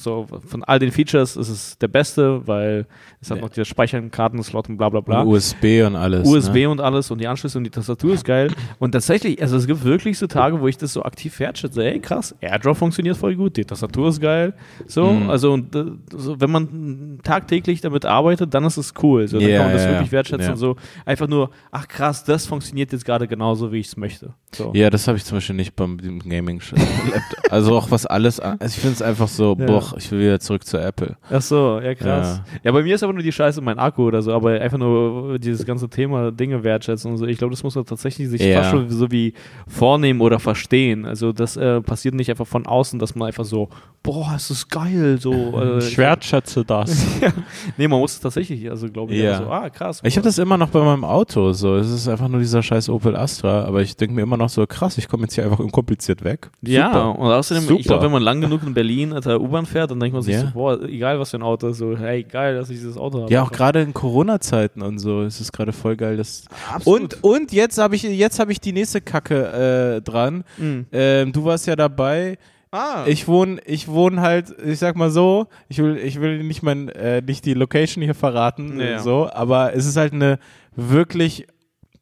so, von all den Features ist es der beste, weil es hat Ja. noch dieser Speichern, Kartenslot und bla bla bla. Und USB und alles. USB Ne? und alles und die Anschlüsse und die Tastatur ist geil. Und tatsächlich, also es gibt wirklich so Tage, wo ich das so aktiv wertschätze. Ey, krass, AirDrop funktioniert voll gut, die Tastatur ist geil. So, Mhm. also und, äh, so, wenn man tagtäglich damit arbeitet, dann ist es cool. So, dann Ja, kann man das ja, wirklich wertschätzen und so einfach nur, ach krass, das funktioniert jetzt gerade genauso, wie ich es möchte. So. Ja, das habe ich zum Beispiel nicht beim dem gaming laptop Also auch was alles, an- also ich finde es einfach so, Ja. Ich will wieder zurück zu Apple. Ach so, ja krass. Ja. bei mir ist aber nur die Scheiße mein Akku oder so, aber einfach nur dieses ganze Thema Dinge wertschätzen und so. Ich glaube, das muss man tatsächlich sich Ja. fast schon so wie vornehmen oder verstehen. Also das äh, passiert nicht einfach von außen, dass man einfach so, boah, es ist geil, so. Äh, Ich wertschätze das. nee, man muss es tatsächlich, also glaube ich, Ja. so, ah krass. Ich habe das immer noch bei meinem Auto, so, es ist einfach nur dieser scheiß Opel Astra, aber ich denke mir immer noch so, krass, ich komme jetzt hier einfach unkompliziert weg. Ja, Super. und außerdem, Super. ich glaube, wenn man lang genug in Berlin at der U-Bahn fährt, dann denkt man sich Ja. so, boah, egal was für ein Auto ist, so, hey, geil, dass ich dieses Auto habe. Ja, auch gerade in Corona-Zeiten und so, ist es gerade voll geil, dass Absolut. Und, und jetzt habe ich, jetzt habe ich die nächste Kacke äh, dran. Mhm. Ähm, du warst ja dabei. Ah, Ich wohne, ich wohne halt, ich sag mal so, ich will, ich will nicht mein, äh, nicht die Location hier verraten, Ja. so, aber es ist halt eine wirklich,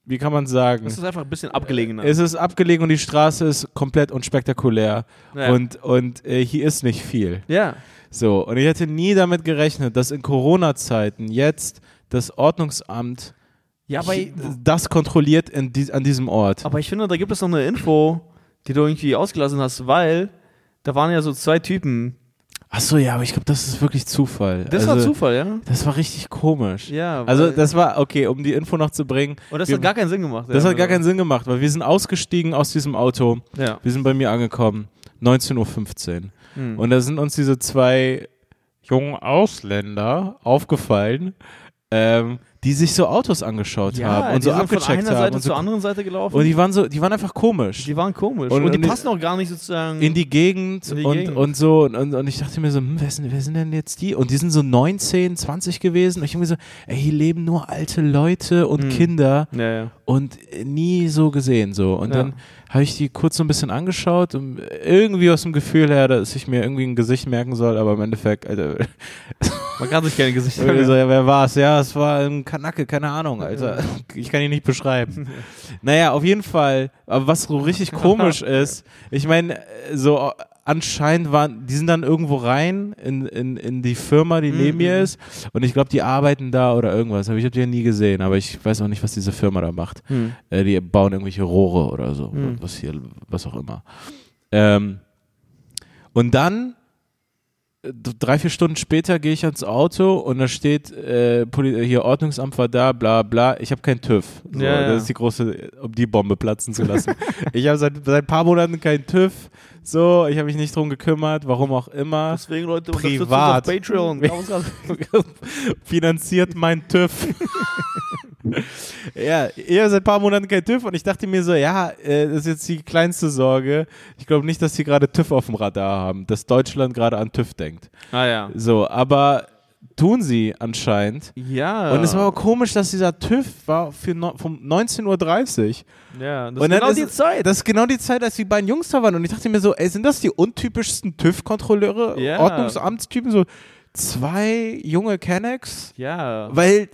wie kann man sagen, das ist einfach ein bisschen abgelegener. es ist abgelegen und die Straße ist komplett unspektakulär ja. und und äh, hier ist nicht viel. ja. So und ich hätte nie damit gerechnet, dass in Corona-Zeiten jetzt das Ordnungsamt Ja, aber, das kontrolliert in die, an diesem Ort. aber ich finde, da gibt es noch eine Info, die du irgendwie ausgelassen hast, weil da waren ja so zwei Typen. Ach so, ja, aber ich glaube, das ist wirklich Zufall. Das also, war Zufall, ja? Das war richtig komisch. Ja. Also das war, okay, um die Info noch zu bringen, und das wir- hat gar keinen Sinn gemacht. das ja, hat gar keinen Sinn gemacht, weil wir sind ausgestiegen aus diesem Auto, Ja. wir sind bei mir angekommen, 19.15 Uhr. Hm. Und da sind uns diese zwei jungen Ausländer aufgefallen, ähm, die sich so Autos angeschaut ja, haben und die so sind von abgecheckt einer haben. Seite Und, so, zur anderen Seite gelaufen. und die waren so, die waren einfach komisch. Die waren komisch. Und- Und, die und die- passen auch gar nicht sozusagen. in die Gegend In die und, Gegend. und so und, und, ich dachte mir so, hm, wer, sind, wer sind denn jetzt die? Und die sind so 19, 20 gewesen und ich habe mir so, ey, hier leben nur alte Leute und Hm. Kinder ja, ja. und nie so gesehen so. Und dann habe ich die kurz so ein bisschen angeschaut und irgendwie aus dem Gefühl her, dass ich mir irgendwie ein Gesicht merken soll, aber im Endeffekt, Alter, Man kann sich keine Gesichter irgendwie so, mehr. ja, wer war's? Ja, es war ein Kanacke, keine Ahnung, Alter. Ich kann ihn nicht beschreiben. Naja, auf jeden Fall, aber was so richtig komisch ist, ich meine, so äh, anscheinend waren, die sind dann irgendwo rein in, in, in die Firma, die neben Mhm. mir ist und ich glaube, die arbeiten da oder irgendwas, aber ich habe die ja nie gesehen, aber ich weiß auch nicht, was diese Firma da macht. Hm. Äh, die bauen irgendwelche Rohre oder so, Mhm. was hier, was auch immer. Ähm, und dann äh, drei, vier Stunden später gehe ich ans Auto und da steht, äh, hier Ordnungsamt war da, bla bla. Ich habe keinen TÜV. So, Ja, ja. Das ist die große, um die Bombe platzen zu lassen. ich habe seit, seit ein paar Monaten keinen TÜV. So, ich habe mich nicht drum gekümmert, warum auch immer. Deswegen, Leute, Privat. auf Patreon. Finanziert mein TÜV. ja, habe seit ein paar Monaten keinen TÜV und ich dachte mir so, ja, äh, das ist jetzt die kleinste Sorge. Ich glaube nicht, dass sie gerade TÜV auf dem Radar haben, dass Deutschland gerade an TÜV denkt. ah ja. So, aber tun sie anscheinend. Ja. Und es war aber komisch, dass dieser TÜV war für no, vom 19.30 Uhr. ja, das Und ist genau die Zeit. Das ist genau die Zeit, als die beiden Jungs da waren. Und ich dachte mir so, ey, sind das die untypischsten TÜV-Kontrolleure, Ja. Ordnungsamtstypen? So zwei junge Kennex? ja. Weil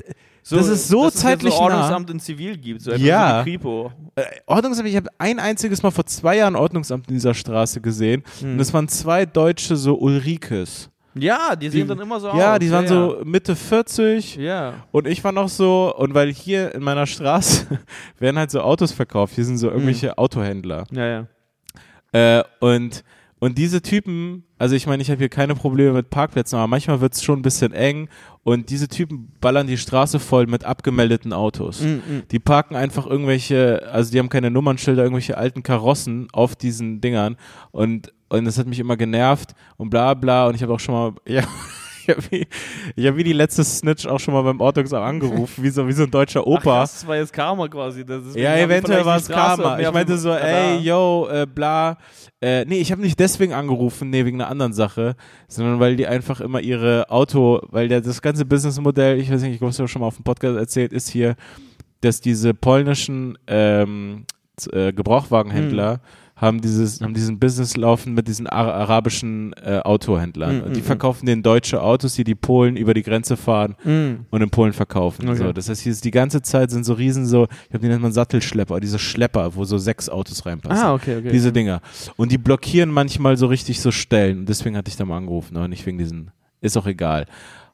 das ist so dass es jetzt zeitlich so nah. Ordnungsamt in Zivil gibt. So Ja. So Kripo. Äh, Ordnungsamt, ich habe ein einziges Mal vor zwei Jahren Ordnungsamt in dieser Straße gesehen. Hm. Und es waren zwei Deutsche, so Ulrikes. Ja, die Die- sehen dann immer so aus. Ja, die waren ja, so Mitte 40. Ja. Und ich war noch so, und weil hier in meiner Straße werden halt so Autos verkauft. Hier sind so irgendwelche Autohändler. Ja, ja. Äh, und, und diese Typen, also ich meine, ich habe hier keine Probleme mit Parkplätzen, aber manchmal wird es schon ein bisschen eng. Und diese Typen ballern die Straße voll mit abgemeldeten Autos. Mm, mm. Die parken einfach irgendwelche, also die haben keine Nummernschilder, irgendwelche alten Karossen auf diesen Dingern und und das hat mich immer genervt und bla bla und ich habe auch schon mal, ja, ich habe wie, ich hab wie die letzte Snitch auch schon mal beim Ordnungsamt angerufen, wie so, wie so ein deutscher Opa. Ach, das war jetzt Karma quasi. ja, eventuell war es Karma. Ich meinte so, ey, yo, äh, bla. Äh, nee, ich habe nicht deswegen angerufen, nee, wegen einer anderen Sache, sondern weil die einfach immer ihre Auto, weil der, das ganze Businessmodell, ich weiß nicht, ich habe es ja schon mal auf dem Podcast erzählt, ist hier, dass diese polnischen ähm, äh, Gebrauchwagenhändler hm haben dieses haben diesen Business laufen mit diesen arabischen äh, Autohändlern. Mm, die mm, mm. verkaufen den deutsche Autos, die die Polen über die Grenze fahren mm. und in Polen verkaufen. Okay. So, das heißt, hier ist die ganze Zeit sind so riesen so, ich glaube, die nennt man Sattelschlepper, diese Schlepper, wo so sechs Autos reinpassen. Ah, okay, okay. Diese Dinger. Und die blockieren manchmal so richtig so Stellen. Und deswegen hatte ich da mal angerufen, aber nicht wegen diesen. Ist auch egal.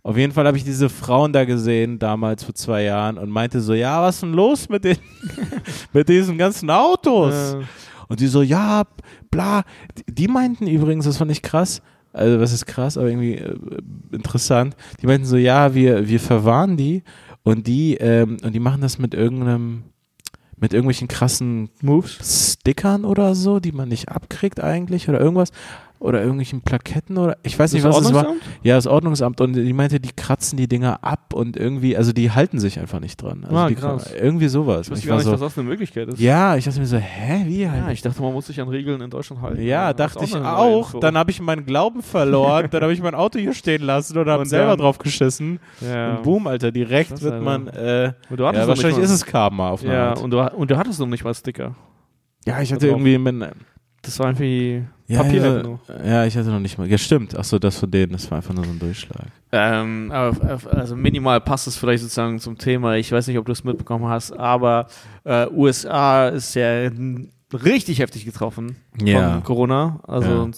Auf jeden Fall habe ich diese Frauen da gesehen, damals vor zwei Jahren, und meinte so, ja, was ist denn los mit den, mit diesen ganzen Autos? Ja. Und die so, ja, bla. Die meinten übrigens, das fand ich krass, also was ist krass, aber irgendwie äh, interessant. Die meinten so, ja, wir, wir verwahren die und die, ähm, und die machen das mit irgendeinem, mit irgendwelchen krassen Moves, Stickern oder so, die man nicht abkriegt eigentlich oder irgendwas oder irgendwelchen Plaketten oder ich weiß nicht, das was es war. Ja, das Ordnungsamt und die meinte, die kratzen die Dinger ab und irgendwie, also die halten sich einfach nicht dran. Also ah, die, krass. Irgendwie sowas. Ich weiß gar nicht, so, dass das eine Möglichkeit ist. Ja, ich dachte mir so, hä, wie halt? Ja, ich dachte, man muss sich an Regeln in Deutschland halten. Ja, ja dachte auch ich auch. Dann habe ich meinen Glauben verloren, dann habe ich mein Auto hier stehen lassen und habe selber drauf geschissen. Ja. Und boom, Alter, direkt das wird man, äh, ja, wahrscheinlich ist es Karma auf Ja, und du, und du hattest noch nicht mal Sticker. Ja, ich hatte irgendwie das war einfach wie ja, Papier. Ja, ja, ich hatte noch nicht mal. Ja, stimmt. Achso, das von denen, das war einfach nur so ein Durchschlag. Ähm, aber, also minimal passt es vielleicht sozusagen zum Thema. Ich weiß nicht, ob du es mitbekommen hast, aber äh, USA ist ja richtig heftig getroffen ja. von Corona. Also ja.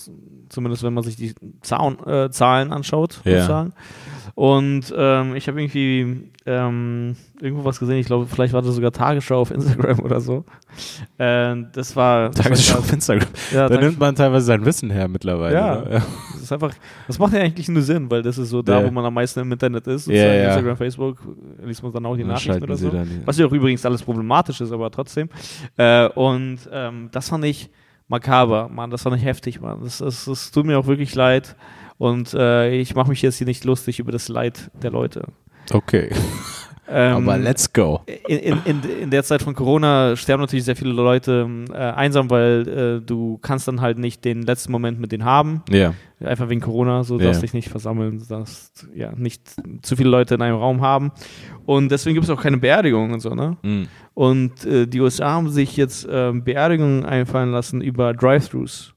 zumindest wenn man sich die Zaun, äh, Zahlen anschaut, ja. Und ähm, ich habe irgendwie ähm, irgendwo was gesehen, ich glaube, vielleicht war das sogar Tagesschau auf Instagram oder so. Äh, das war. Tagesschau auf Instagram. Ja, da nimmt man teilweise sein Wissen her mittlerweile. Ja, ja. Das ist einfach, das macht ja eigentlich nur Sinn, weil das ist so da, ja. wo man am meisten im Internet ist. Ja, ja. Instagram, Facebook, liest man dann auch die Nachrichten oder so. Dann, was ja auch übrigens alles problematisch ist, aber trotzdem. Äh, und ähm, das fand ich makaber, Mann, das fand ich heftig, Mann. Das, das, das tut mir auch wirklich leid. Und äh, ich mache mich jetzt hier nicht lustig über das Leid der Leute. Okay. Ähm, Aber let's go. In, in, in, der Zeit von Corona sterben natürlich sehr viele Leute äh, einsam, weil äh, du kannst dann halt nicht den letzten Moment mit denen haben. Ja. Einfach wegen Corona, so darfst yeah. dich nicht versammeln, darfst ja nicht zu viele Leute in einem Raum haben. Und deswegen gibt es auch keine Beerdigung und so, ne? Mm. Und äh, die USA haben sich jetzt ähm, Beerdigungen einfallen lassen über Drive-Thrus.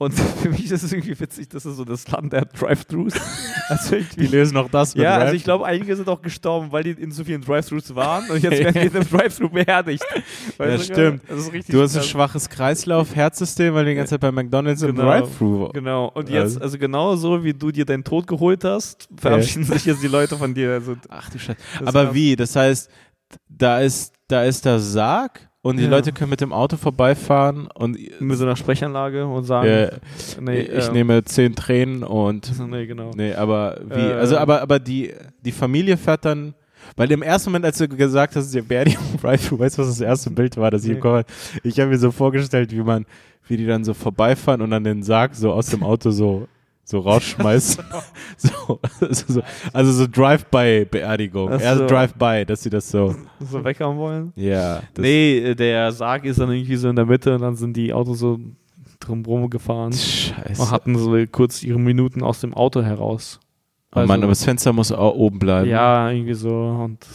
Und für mich ist es irgendwie witzig, das ist so das Land der Drive-Thrus. Also die lösen auch das mit Ja, Rap. also ich glaube, einige sind auch gestorben, weil die in so vielen Drive-Thrus waren und jetzt werden die in einem Drive-Thru beerdigt. ja, stimmt. du hast ein schwaches Kreislauf-Herzsystem, weil du die ganze Zeit bei McDonalds genau, im Drive-Thru Genau. Und jetzt, also, also genau so, wie du dir deinen Tod geholt hast, verabschieden sich jetzt die Leute von dir. Also, Ach du Scheiße. Aber wie? Das heißt, da ist, da ist der Sarg und die ja. Leute können mit dem Auto vorbeifahren und mit so einer Sprechanlage und sagen, äh, nee, ich äh, nehme zehn Tränen und nee, genau. Nee, aber wie, äh, also aber aber die die Familie fährt dann weil im ersten Moment, als du gesagt hast, der Beerdigung Drive, weißt du, was das erste Bild war, das ich nee. im Ich habe mir so vorgestellt, wie man, wie die dann so vorbeifahren und dann den Sarg so aus dem Auto so so rausschmeißt. so, also so, also so Drive-by-Beerdigung. So. Drive-by, dass sie das so. So weghauen wollen? Ja. Nee, der Sarg ist dann irgendwie so in der Mitte und dann sind die Autos so drumherum gefahren. Scheiße. Und hatten so kurz ihre Minuten aus dem Auto heraus. Also, oh Mann, aber das Fenster muss auch oben bleiben. Ja, irgendwie so. Und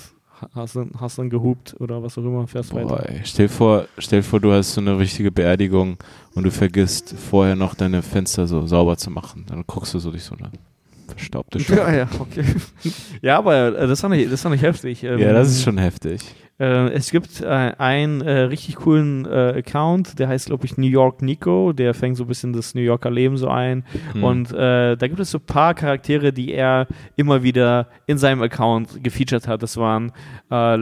hast dann, hast dann gehupt oder was auch immer, fährst Boah, weiter. Ey, stell, vor, stell vor, du hast so eine richtige Beerdigung und du vergisst vorher noch deine Fenster so sauber zu machen. Dann guckst du so durch so eine verstaubte Scheibe. Ja, ja, okay. ja, aber äh, das fand ich, das fand ich heftig. Ähm, ja, das ist schon heftig. Äh, es gibt äh, einen äh, richtig coolen äh, Account, der heißt, glaube ich, New York Nico. Der fängt so ein bisschen das New Yorker Leben so ein. Hm. Und äh, da gibt es so ein paar Charaktere, die er immer wieder in seinem Account gefeatured hat. Das waren äh,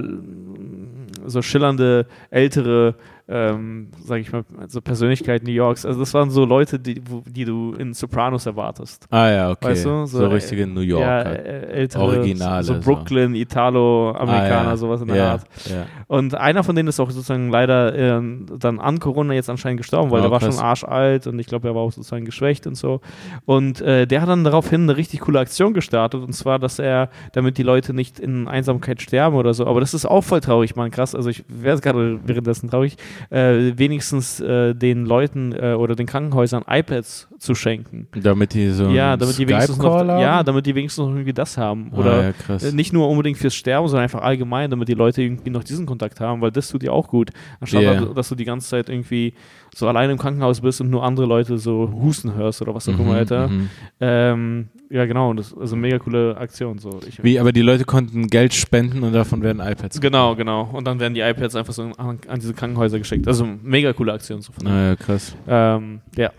so schillernde, ältere ähm, sage ich mal, so Persönlichkeit New Yorks. Also das waren so Leute, die, wo, die du in Sopranos erwartest. Ah ja, okay. Weißt du? So, so richtige New Yorker. Ja, ältere, Originale. So, so Brooklyn. Italo-Amerikaner, ah, ja. sowas in der ja. Art. Ja. Und einer von denen ist auch sozusagen leider äh, dann an Corona jetzt anscheinend gestorben, weil Oh, der war krass. schon arschalt und ich glaube, er war auch sozusagen geschwächt und so. Und äh, der hat dann daraufhin eine richtig coole Aktion gestartet und zwar, dass er, damit die Leute nicht in Einsamkeit sterben oder so, aber das ist auch voll traurig, man, krass. Also ich wäre gerade währenddessen traurig, äh, wenigstens äh, den Leuten äh, oder den Krankenhäusern iPads zu schenken. Damit die so Ja, damit die wenigstens noch, ja, damit die wenigstens noch irgendwie das haben. Ah, Oder ja, krass. äh, nicht nur unbedingt fürs Sterben, sondern einfach allgemein, damit die Leute irgendwie noch diesen Kontakt haben, weil das tut dir auch gut. Anstatt Ja. dass du die ganze Zeit irgendwie so alleine im Krankenhaus bist und nur andere Leute so husten hörst oder was auch immer, Mhm, Alter. mhm. Ähm, ja, genau, das ist also eine mega coole Aktion. So. Ich, Wie, aber die Leute konnten Geld spenden und davon werden iPads Genau, genau. Und dann werden die iPads einfach so an, an diese Krankenhäuser geschickt. Also mega coole Aktion. So von Ah, ja, krass. ähm, ja.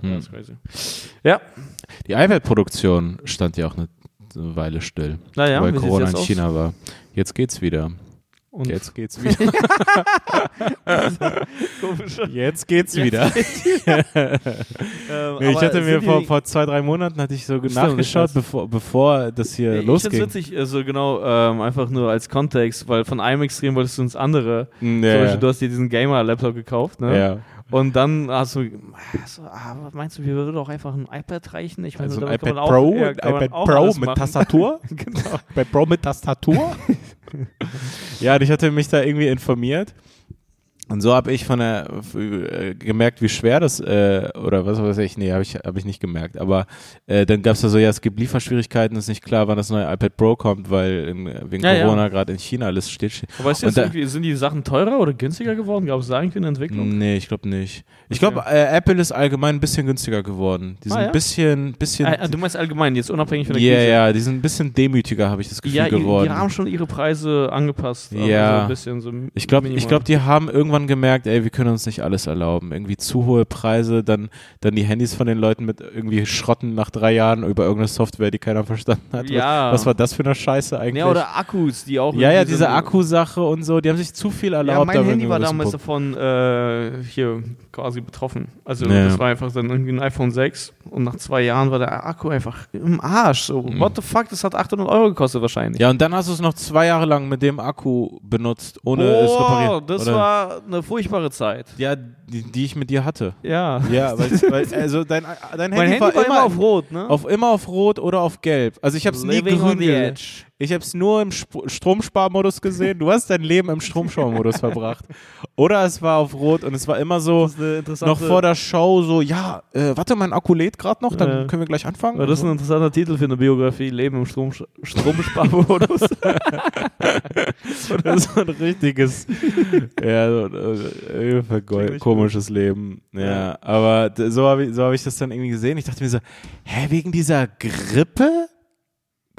Hm. Ja, Die iPad-Produktion stand ja auch eine Weile still, naja, weil Corona in aus? China war. Jetzt geht's wieder. Und Jetzt geht's wieder. Jetzt geht's Jetzt wieder. Ähm, Nee, ich hatte mir vor, vor zwei, drei Monaten hatte ich so Stimmt, nachgeschaut, ich bevor, bevor das hier Ja, ich losging. witzig, also genau, ähm, einfach nur als Kontext, weil von einem Extrem wolltest du ins andere. Mm, Zum Ja, Beispiel, ja. du hast dir diesen Gamer-Laptop gekauft, ne? ja. Und dann hast du, so, ah, was meinst du, wir würden doch einfach ein iPad reichen? Ich meine, Also ein iPad man auch- Pro, ja, iPad Pro mit. Tastatur. genau. iPad Pro mit Tastatur. Ja, ich hatte mich da irgendwie informiert. Und so habe ich von der äh, gemerkt, wie schwer das äh, oder was weiß ich, nee, habe ich habe ich nicht gemerkt. Aber äh, dann gab es da so, ja, es gibt Lieferschwierigkeiten, ist nicht klar, wann das neue iPad Pro kommt, weil in, wegen Ja, ja. Corona gerade in China alles steht. Aber ist jetzt da- irgendwie, sind die Sachen teurer oder günstiger geworden? Gab es da irgendwie eine Entwicklung? Nee, ich glaube nicht. Ich glaube, äh, Apple ist allgemein ein bisschen günstiger geworden. Die sind Ah, ja? ein bisschen, bisschen. Ah, ah, du meinst allgemein, jetzt unabhängig von der Ja, Krise? ja, die sind ein bisschen demütiger, habe ich das Gefühl Ja, die, geworden. die haben schon ihre Preise angepasst. Ja. So ein bisschen so Ich glaube, ich glaub, die haben irgendwann gemerkt, ey, wir können uns nicht alles erlauben. Irgendwie zu hohe Preise, dann, dann die Handys von den Leuten mit irgendwie Schrotten nach drei Jahren über irgendeine Software, die keiner verstanden hat. Ja. Was, was war das für eine Scheiße eigentlich? Ja, oder Akkus, die auch. ja, ja, diese so- Akkusache und so, die haben sich zu viel erlaubt. Ja, mein Handy war damals davon äh, hier quasi betroffen. Also Ja. das war einfach dann irgendwie ein iPhone 6 und nach zwei Jahren war der Akku einfach im Arsch. So, Mhm. what the fuck, das hat 800 Euro gekostet wahrscheinlich. Ja, und dann hast du es noch zwei Jahre lang mit dem Akku benutzt, ohne es Boah, reparieren. das oder? war eine furchtbare Zeit. Ja, die, die ich mit dir hatte. Ja. Ja, weil, weil also dein, dein Handy, Handy war, immer auf Rot, ne? auf immer auf Rot oder auf Gelb. Also ich habe es nie Living on grün the gesehen. edge. Ich habe es nur im Sp Stromsparmodus gesehen. Du hast dein Leben im Stromsparmodus verbracht. Oder es war auf Rot und es war immer so noch vor der Show so, ja, äh, warte, mein Akku lädt gerade noch, dann Ja. können wir gleich anfangen. Das ist ein interessanter Titel für eine Biografie, Leben im Strom, Stromsparmodus. Das ist ein richtiges, ja, so, äh, Ziemlich komisches Leben. Ja, aber so habe ich, so hab ich das dann irgendwie gesehen. Ich dachte mir so, hä, wegen dieser Grippe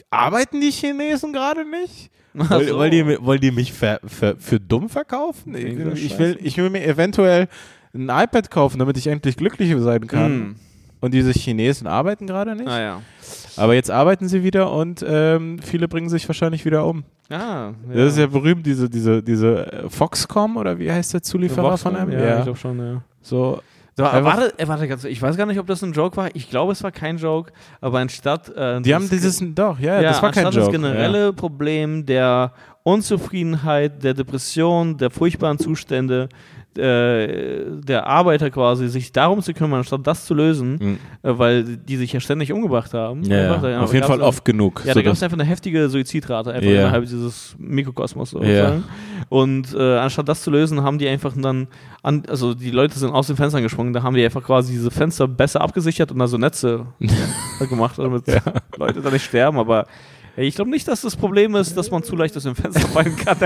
arbeiten die Chinesen gerade nicht? Weil, so. die, mi- wollen die mich für, für, für dumm verkaufen? Ich, ich, will, ich will mir eventuell ein iPad kaufen, damit ich endlich glücklich sein kann. Hm. Und diese Chinesen arbeiten gerade nicht. Ah ja. Aber jetzt arbeiten sie wieder und ähm, viele bringen sich wahrscheinlich wieder um. Ah, ja. Das ist ja berühmt, diese, diese, diese äh, Foxcom oder wie heißt der Zulieferer von einem? Ja, ich glaube schon, ja. So, Einfach- warte, äh, warte ganz, ich weiß gar nicht, ob das ein Joke war. Ich glaube, es war kein Joke, aber anstatt. Äh, die haben dieses, doch, ja, ja, das war kein Joke. das generelle Problem der Unzufriedenheit, der Depression, der furchtbaren Zustände äh, der Arbeiter quasi, sich darum zu kümmern, anstatt das zu lösen, Mhm. äh, weil die sich ja ständig umgebracht haben. Ja, Einfach, ja, auf jeden Fall oft genug. Ja, da gab es einfach eine heftige Suizidrate einfach Ja. innerhalb dieses Mikrokosmos. So Ja. sagen. Und äh, anstatt das zu lösen, haben die einfach dann, an, also die Leute sind aus den Fenstern gesprungen, da haben die einfach quasi diese Fenster besser abgesichert und da so Netze gemacht, damit Leute da nicht sterben. Aber ich glaube nicht, dass das Problem ist, dass man zu leicht aus dem Fenster fallen kann.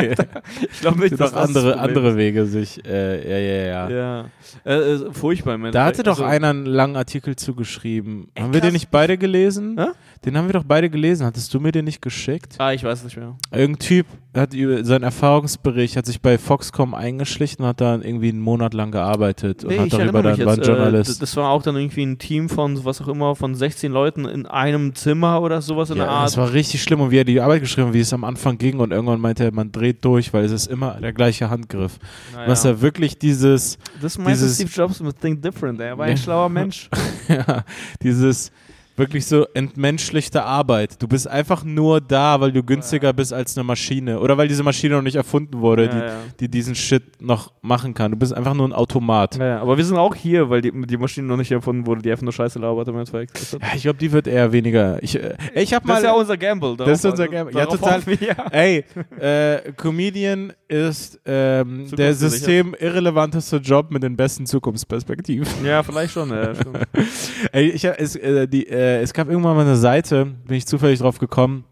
Ich glaube nicht, dass das andere, das andere Wege, sich, äh, ja, ja, ja. Ja. Äh, äh, furchtbar. Da hatte Endeffekt. doch Also, einer einen langen Artikel zugeschrieben. Haben wir den nicht beide gelesen? Hä? Den haben wir doch beide gelesen. Hattest du mir den nicht geschickt? Ah, ich weiß nicht mehr. Irgendein Typ hat über seinen Erfahrungsbericht, hat sich bei Foxcom eingeschlichen und hat da irgendwie einen Monat lang gearbeitet und Nee, hat ich darüber dann, mich war ein jetzt, äh, Journalist. das war auch dann irgendwie ein Team von was auch immer, von 16 Leuten in einem Zimmer oder sowas in der Ja, Art. das war richtig schlimm und wie er die Arbeit geschrieben hat, wie es am Anfang ging und irgendwann meinte er, man dreht durch, weil es ist immer der gleiche Handgriff. Naja. Was er wirklich dieses, das meinte dieses- Steve Jobs mit Think Different, er war ein Ja. schlauer Mensch. ja, dieses, wirklich so entmenschlichte Arbeit. Du bist einfach nur da, weil du günstiger ja. bist als eine Maschine oder weil diese Maschine noch nicht erfunden wurde, ja, die, ja. die diesen Shit noch machen kann. Du bist einfach nur ein Automat. Aber wir sind auch hier, weil die, die Maschine noch nicht erfunden wurde, die einfach nur Scheiße labert im Endeffekt. Ich glaube, die wird eher weniger. Ich, äh, ich hab mal, das ist ja unser Gamble. Das ist unser Gamble. Ja, total. Ey, äh, Comedian ist ähm, der systemirrelevanteste Job mit den besten Zukunftsperspektiven. Ja, vielleicht schon. Ja, Ey, ich, es, äh, die, äh, es gab irgendwann mal eine Seite, bin ich zufällig drauf gekommen,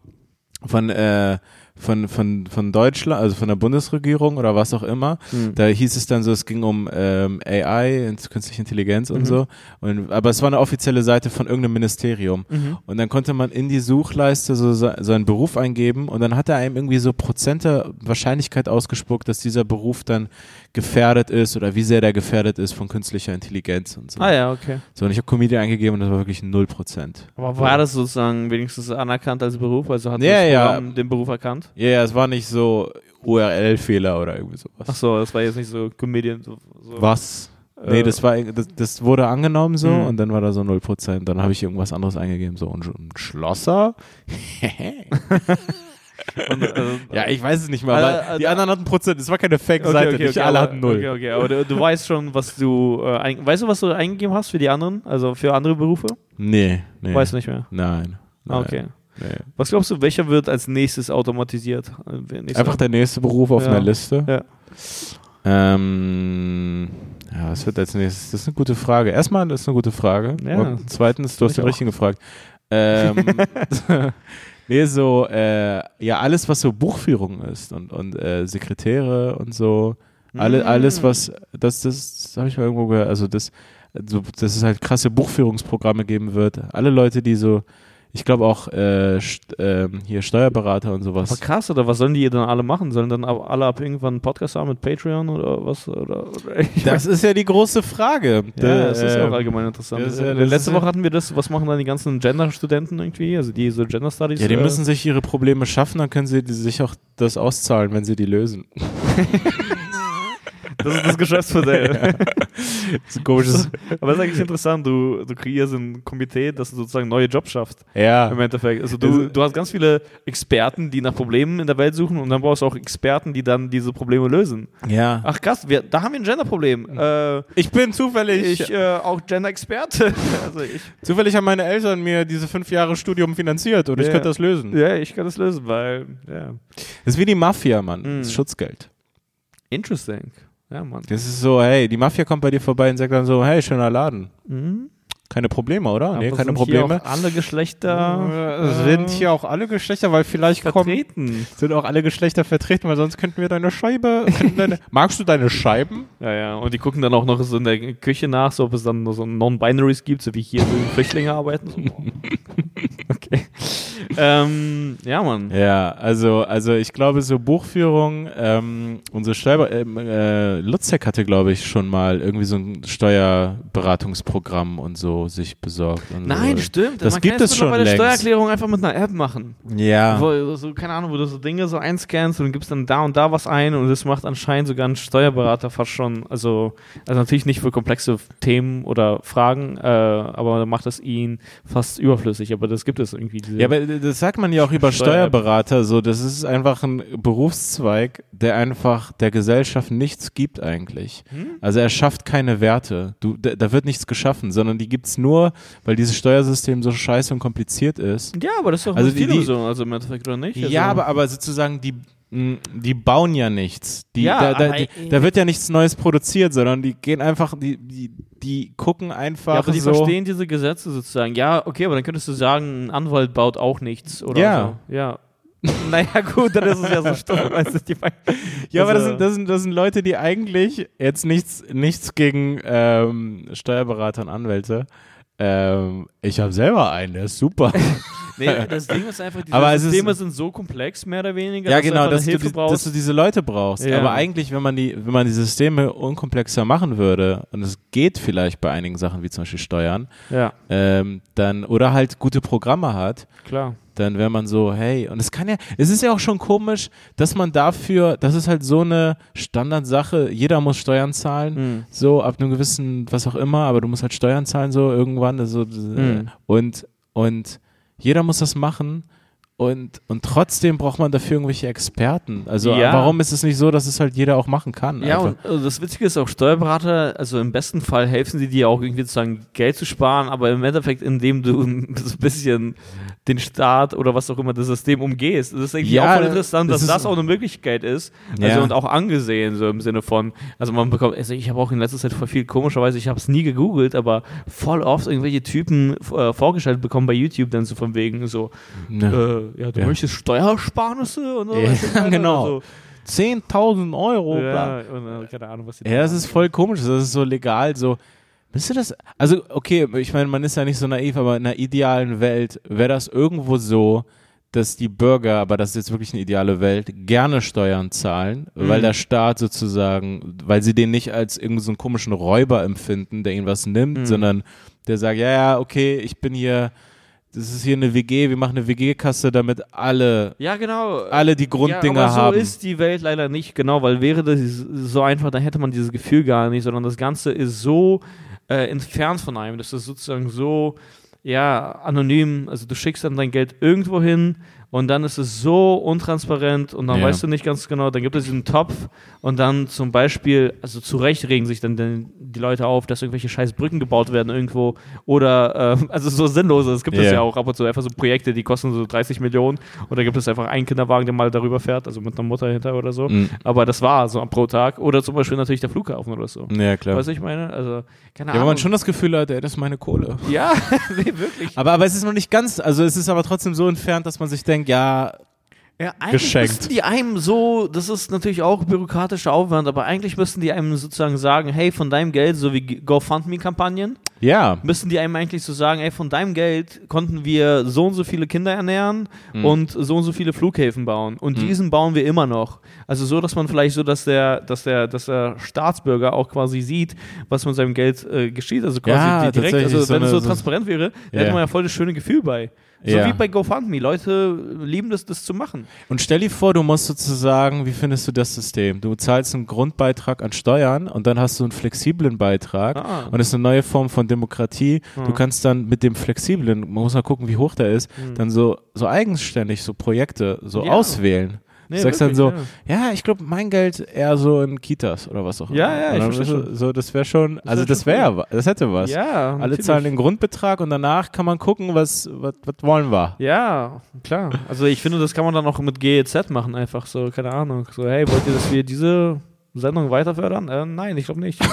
von äh, von, von, von Deutschland, also von der Bundesregierung oder was auch immer. Mhm. Da hieß es dann so, es ging um ähm, AI, künstliche Intelligenz und mhm. so. Und, aber es war eine offizielle Seite von irgendeinem Ministerium. Mhm. Und dann konnte man in die Suchleiste so seinen Beruf eingeben und dann hat er einem irgendwie so Prozente Wahrscheinlichkeit ausgespuckt, dass dieser Beruf dann gefährdet ist oder wie sehr der gefährdet ist von künstlicher Intelligenz und so. Ah ja, okay. So, und ich habe Comedian eingegeben und das war wirklich 0%. Aber war das sozusagen wenigstens anerkannt als Beruf? Also hat ja, ja. den Beruf erkannt? Ja, ja, es war nicht so URL-Fehler oder irgendwie sowas. Ach so, das war jetzt nicht so Comedian. So, so Was? Nee, äh, das war das, das, wurde angenommen so mhm. und dann war da so 0%. Dann habe ich irgendwas anderes eingegeben, so ein, ein Schlosser. Und, also, ja, ich weiß es nicht mal, aber äh, die anderen hatten Prozent. Es war keine Fake-Seite, okay, okay, nicht okay, alle aber, hatten null. Okay, okay, aber du, du, weißt schon, was du, äh, ein, weißt du, was du eingegeben hast für die anderen, also für andere Berufe? Nee, nee. Weißt du nicht mehr? Nein. nein okay. Nee. Was glaubst du, welcher wird als nächstes automatisiert? Nächste Einfach der nächste Beruf auf ja. einer Liste? Ja. Ähm, ja, was wird als nächstes? Das ist eine gute Frage. Erstmal, das ist eine gute Frage. Ja. Und zweitens, du hast den richtigen gefragt. Ähm, Nee, so, äh, ja, alles, was so Buchführung ist und, und äh, Sekretäre und so. Alle, mm. Alles, was, das, das, das habe ich mal irgendwo gehört, also das, so, dass es halt krasse Buchführungsprogramme geben wird. Alle Leute, die so ich glaube auch äh, äh, hier Steuerberater und sowas. Aber krass, oder was sollen die dann alle machen? Sollen dann alle ab irgendwann einen Podcast haben mit Patreon oder was? Oder, oder das ist ja die große Frage. Ja, das ist ja auch allgemein interessant. Das, äh, letzte Woche hatten wir das, was machen dann die ganzen Gender-Studenten irgendwie, also die so Gender Studies? Ja, die äh, müssen sich ihre Probleme schaffen, dann können sie sich auch das auszahlen, wenn sie die lösen. Das ist das Geschäftsmodell. ja. Das ist komisches. Aber es ist eigentlich interessant, du, du kreierst ein Komitee, das sozusagen neue Jobs schafft. Ja. Im Endeffekt. Also du, du hast ganz viele Experten, die nach Problemen in der Welt suchen und dann brauchst du auch Experten, die dann diese Probleme lösen. Ja. Ach krass, wir, da haben wir ein Gender-Problem. Äh, ich bin zufällig. Ich äh, auch Gender-Experte. also zufällig haben meine Eltern mir diese fünf Jahre Studium finanziert und ja. ich könnte das lösen. Ja, ich kann das lösen, weil, ja. Das ist wie die Mafia, Mann. Mm. Das ist Schutzgeld. Interesting. Ja, Mann. Das ist so, hey, die Mafia kommt bei dir vorbei und sagt dann so, hey, schöner Laden. Mhm. Keine Probleme, oder? Aber nee, keine sind Probleme. Hier auch alle Geschlechter. Äh, sind hier auch alle Geschlechter, weil vielleicht vertreten. Kommen, sind auch alle Geschlechter vertreten, weil sonst könnten wir deine Scheibe. deine, magst du deine Scheiben? Ja, ja. Und die gucken dann auch noch so in der Küche nach, so ob es dann so Non-Binaries gibt, so wie hier so Flüchtlinge arbeiten. So. Ähm, ja, Mann. Ja, also, also ich glaube, so Buchführung, ähm, unsere Steuer, ähm, äh, Lutzek hatte, glaube ich, schon mal irgendwie so ein Steuerberatungsprogramm und so sich besorgt. Nein, so. stimmt. Das Man gibt es schon bei der längst. Steuererklärung einfach mit einer App machen. Ja. Wo, so, keine Ahnung, wo du so Dinge so einscannst und gibst dann da und da was ein und das macht anscheinend sogar ein Steuerberater fast schon, also, also natürlich nicht für komplexe Themen oder Fragen, äh, aber macht es ihn fast überflüssig, aber das gibt es irgendwie. ja, aber das sagt man ja auch über Steuerberater so, das ist einfach ein Berufszweig, der einfach der Gesellschaft nichts gibt eigentlich. Hm? Also er schafft keine Werte. Du, da, da wird nichts geschaffen, sondern die gibt es nur, weil dieses Steuersystem so scheiße und kompliziert ist. Ja, aber das ist doch also die, die, so, also im Endeffekt, oder nicht? Also ja, aber, aber sozusagen die die bauen ja nichts. Die, ja, da, da, die, da, wird ja nichts Neues produziert, sondern die gehen einfach, die, die, die gucken einfach. Ja, aber die so verstehen diese Gesetze sozusagen. Ja, okay, aber dann könntest du sagen, ein Anwalt baut auch nichts oder ja. so. Ja. naja, gut, dann ist es ja so stumm. Weißt du, die ja, aber das also sind, das, sind, das sind Leute, die eigentlich jetzt nichts, nichts gegen ähm, Steuerberater und Anwälte. Ähm, ich habe selber einen, der ist super. nee, das Ding ist einfach, diese aber Systeme sind so komplex, mehr oder weniger, ja, dass genau, du dass, du, brauchst. dass du diese Leute brauchst. Ja. Aber eigentlich, wenn man, die, wenn man die Systeme unkomplexer machen würde, und es geht vielleicht bei einigen Sachen, wie zum Beispiel Steuern, ja. ähm, dann, oder halt gute Programme hat, Klar dann wäre man so, hey, und es kann ja, es ist ja auch schon komisch, dass man dafür, das ist halt so eine Standardsache, jeder muss Steuern zahlen, mhm. so ab einem gewissen, was auch immer, aber du musst halt Steuern zahlen, so irgendwann, also, mhm. und und jeder muss das machen. Und, und trotzdem braucht man dafür irgendwelche Experten. Also Ja. warum ist es nicht so, dass es halt jeder auch machen kann? Ja, einfach? und also das Witzige ist auch, Steuerberater, also im besten Fall helfen sie dir auch irgendwie sozusagen Geld zu sparen, aber im Endeffekt, indem du so ein bisschen den Staat oder was auch immer das System umgehst. Das ist irgendwie Ja, auch voll interessant, das dass das auch eine Möglichkeit ist. Also Ja. und auch angesehen, so im Sinne von, also man bekommt, also ich habe auch in letzter Zeit voll viel, komischerweise, ich habe es nie gegoogelt, aber voll oft irgendwelche Typen äh, vorgestellt bekommen bei YouTube dann so von wegen so, Ne. äh, ja, du Ja. möchtest Steuersparnisse und so. Ja, du, genau. Also, 10.000 Euro. ja, und, äh, keine Ahnung, was die Ja, da das ist voll komisch. Das ist so legal, so. Wisst ihr das? Also, okay, ich meine, man ist ja nicht so naiv, aber in einer idealen Welt wäre das irgendwo so, dass die Bürger, aber das ist jetzt wirklich eine ideale Welt, gerne Steuern zahlen, weil Mhm. der Staat sozusagen, weil sie den nicht als irgendeinen so einen komischen Räuber empfinden, der ihnen was nimmt, Mhm. sondern der sagt, ja, ja, okay, ich bin hier, das ist hier eine WG, wir machen eine WG-Kasse, damit alle, Ja, genau. alle die Grunddinger ja, aber so haben. ist die Welt leider nicht, genau, weil wäre das so einfach, dann hätte man dieses Gefühl gar nicht, sondern das Ganze ist so äh, entfernt von einem, das ist sozusagen so, ja, anonym, also du schickst dann dein Geld irgendwo hin und dann ist es so untransparent und dann Ja. weißt du nicht ganz genau, dann gibt es diesen Topf und dann zum Beispiel, also zu Recht regen sich dann die Leute auf, dass irgendwelche scheiß Brücken gebaut werden irgendwo oder, äh, also so sinnlose, es gibt es Ja. ja auch ab und zu einfach so Projekte, die kosten so 30 Millionen und da gibt es einfach einen Kinderwagen, der mal darüber fährt, also mit einer Mutter hinter oder so, Mhm. aber das war so pro Tag oder zum Beispiel natürlich der Flughafen oder so. Ja, klar. Weißt du, was ich meine? Also, keine Ja, weil Ahnung. man schon das Gefühl hat, ey, das ist meine Kohle. ja, nee, wirklich. Aber, aber es ist noch nicht ganz, also es ist aber trotzdem so entfernt, dass man sich denkt, ja, Ja, eigentlich Geschenkt. müssten die einem so, das ist natürlich auch bürokratischer Aufwand, aber eigentlich müssten die einem sozusagen sagen, hey, von deinem Geld, so wie GoFundMe-Kampagnen, ja, müssten die einem eigentlich so sagen, ey, von deinem Geld konnten wir so und so viele Kinder ernähren Mhm. und so und so viele Flughäfen bauen. Und Mhm. diesen bauen wir immer noch. Also so, dass man vielleicht so, dass der, dass der, dass der Staatsbürger auch quasi sieht, was mit seinem Geld äh, geschieht. Also quasi Ja, direkt, also so wenn es so so- transparent wäre, Ja. hätte man ja voll das schöne Gefühl bei. So Ja. wie bei GoFundMe. Leute lieben das, das zu machen. Und stell dir vor, du musst sozusagen, wie findest du das System? Du zahlst einen Grundbeitrag an Steuern und dann hast du einen flexiblen Beitrag. Ah. Und das ist eine neue Form von Demokratie. Du Mhm. kannst dann mit dem flexiblen, man muss mal gucken, wie hoch der ist, Mhm. dann so, so eigenständig so Projekte so Ja. auswählen. Nee, du sagst dann so, wirklich, ja, ich glaube, mein Geld eher so in Kitas oder was auch immer. Ja, ja, ich verstehe du So, das wäre schon, Das also das schon wäre, ja, das hätte was. Ja, Alle natürlich. zahlen den Grundbetrag und danach kann man gucken, was, was, was wollen wir. Ja, klar. Also ich finde, das kann man dann auch mit GEZ machen, einfach so, keine Ahnung. So, hey, wollt ihr, dass wir diese Sendung weiter fördern? Äh, nein, ich glaube nicht.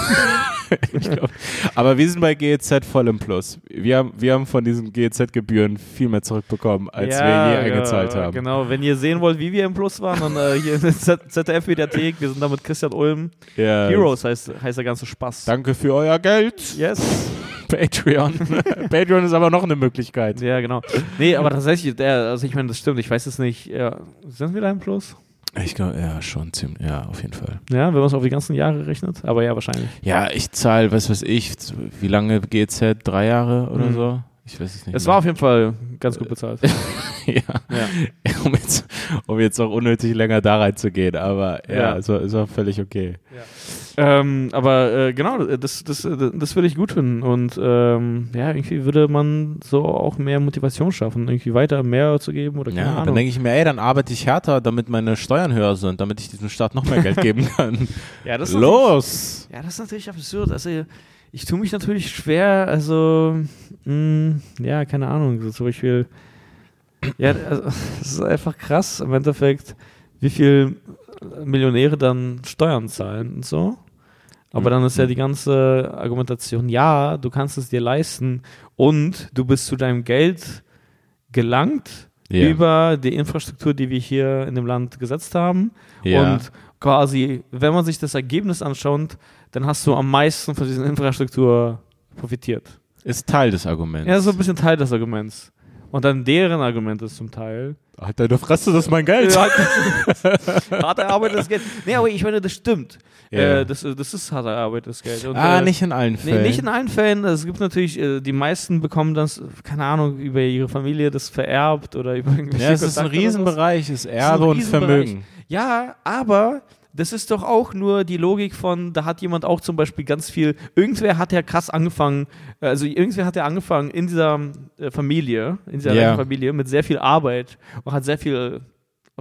Ich glaub, aber wir sind bei GEZ voll im Plus. Wir haben, wir haben von diesen GEZ-Gebühren viel mehr zurückbekommen, als wir je eingezahlt haben. Genau, wenn ihr sehen wollt, wie wir im Plus waren, dann äh, hier in der ZDF-Mediathek, wir sind da mit Christian Ulm. Ja. Heroes heißt, heißt der ganze Spaß. Danke für euer Geld. Yes. Patreon. Patreon ist aber noch eine Möglichkeit. Ja, genau. Nee, aber tatsächlich, der, also ich meine, das stimmt, ich weiß es nicht. Ja, sind wir da im Plus? Ich glaube, ja, schon ziemlich. Ja, auf jeden Fall. Ja, wenn man es auf die ganzen Jahre rechnet. Aber ja, wahrscheinlich. Ja, ich zahle, was weiß ich, wie lange GEZ? Drei Jahre oder Mhm. so? Ich weiß es nicht. Es mehr. war auf jeden Fall ganz gut bezahlt. ja. ja. um, jetzt, um jetzt auch unnötig länger da reinzugehen, aber ja, Ja. Es, war, es war völlig okay. Ähm, aber äh, genau, das, das, das würde ich gut finden. Und ähm, ja, irgendwie würde man so auch mehr Motivation schaffen, irgendwie weiter mehr zu geben oder keine Ja, dann Ahnung. denke ich mir, ey, dann arbeite ich härter, damit meine Steuern höher sind, damit ich diesem Staat noch mehr Geld geben kann. ja, das Los! Ja, das ist natürlich absurd. Also ich tue mich natürlich schwer, also mh, ja, keine Ahnung, so zum Beispiel ja, also, es ist einfach krass im Endeffekt, wie viel Millionäre dann Steuern zahlen und so. Aber Mhm. dann ist ja die ganze Argumentation, ja, du kannst es dir leisten und du bist zu deinem Geld gelangt Ja. über die Infrastruktur, die wir hier in dem Land gesetzt haben. Ja. Und quasi, wenn man sich das Ergebnis anschaut, dann hast du am meisten von dieser Infrastruktur profitiert. Ist Teil des Arguments. Ja, so ein bisschen Teil des Arguments. Und dann deren Argument ist zum Teil. Alter, du frisst das ist mein Geld. Ja, hart erarbeitetes Geld. Nee, aber ich meine, das stimmt. Ja. Äh, das, das ist hart erarbeitetes Geld. Und, ah, äh, nicht in allen Nee, Fällen. nicht in allen Fällen. Es gibt natürlich, äh, die meisten bekommen das, keine Ahnung, über ihre Familie das vererbt oder über irgendwelche ja, es ist ein. Riesenbereich, ist Erbe und Riesenbereich. Vermögen. Ja, aber das ist doch auch nur die Logik von, da hat jemand auch zum Beispiel ganz viel, irgendwer hat ja krass angefangen, also irgendwer hat ja angefangen in dieser äh, Familie, in dieser Ja. Familie mit sehr viel Arbeit und hat sehr viel,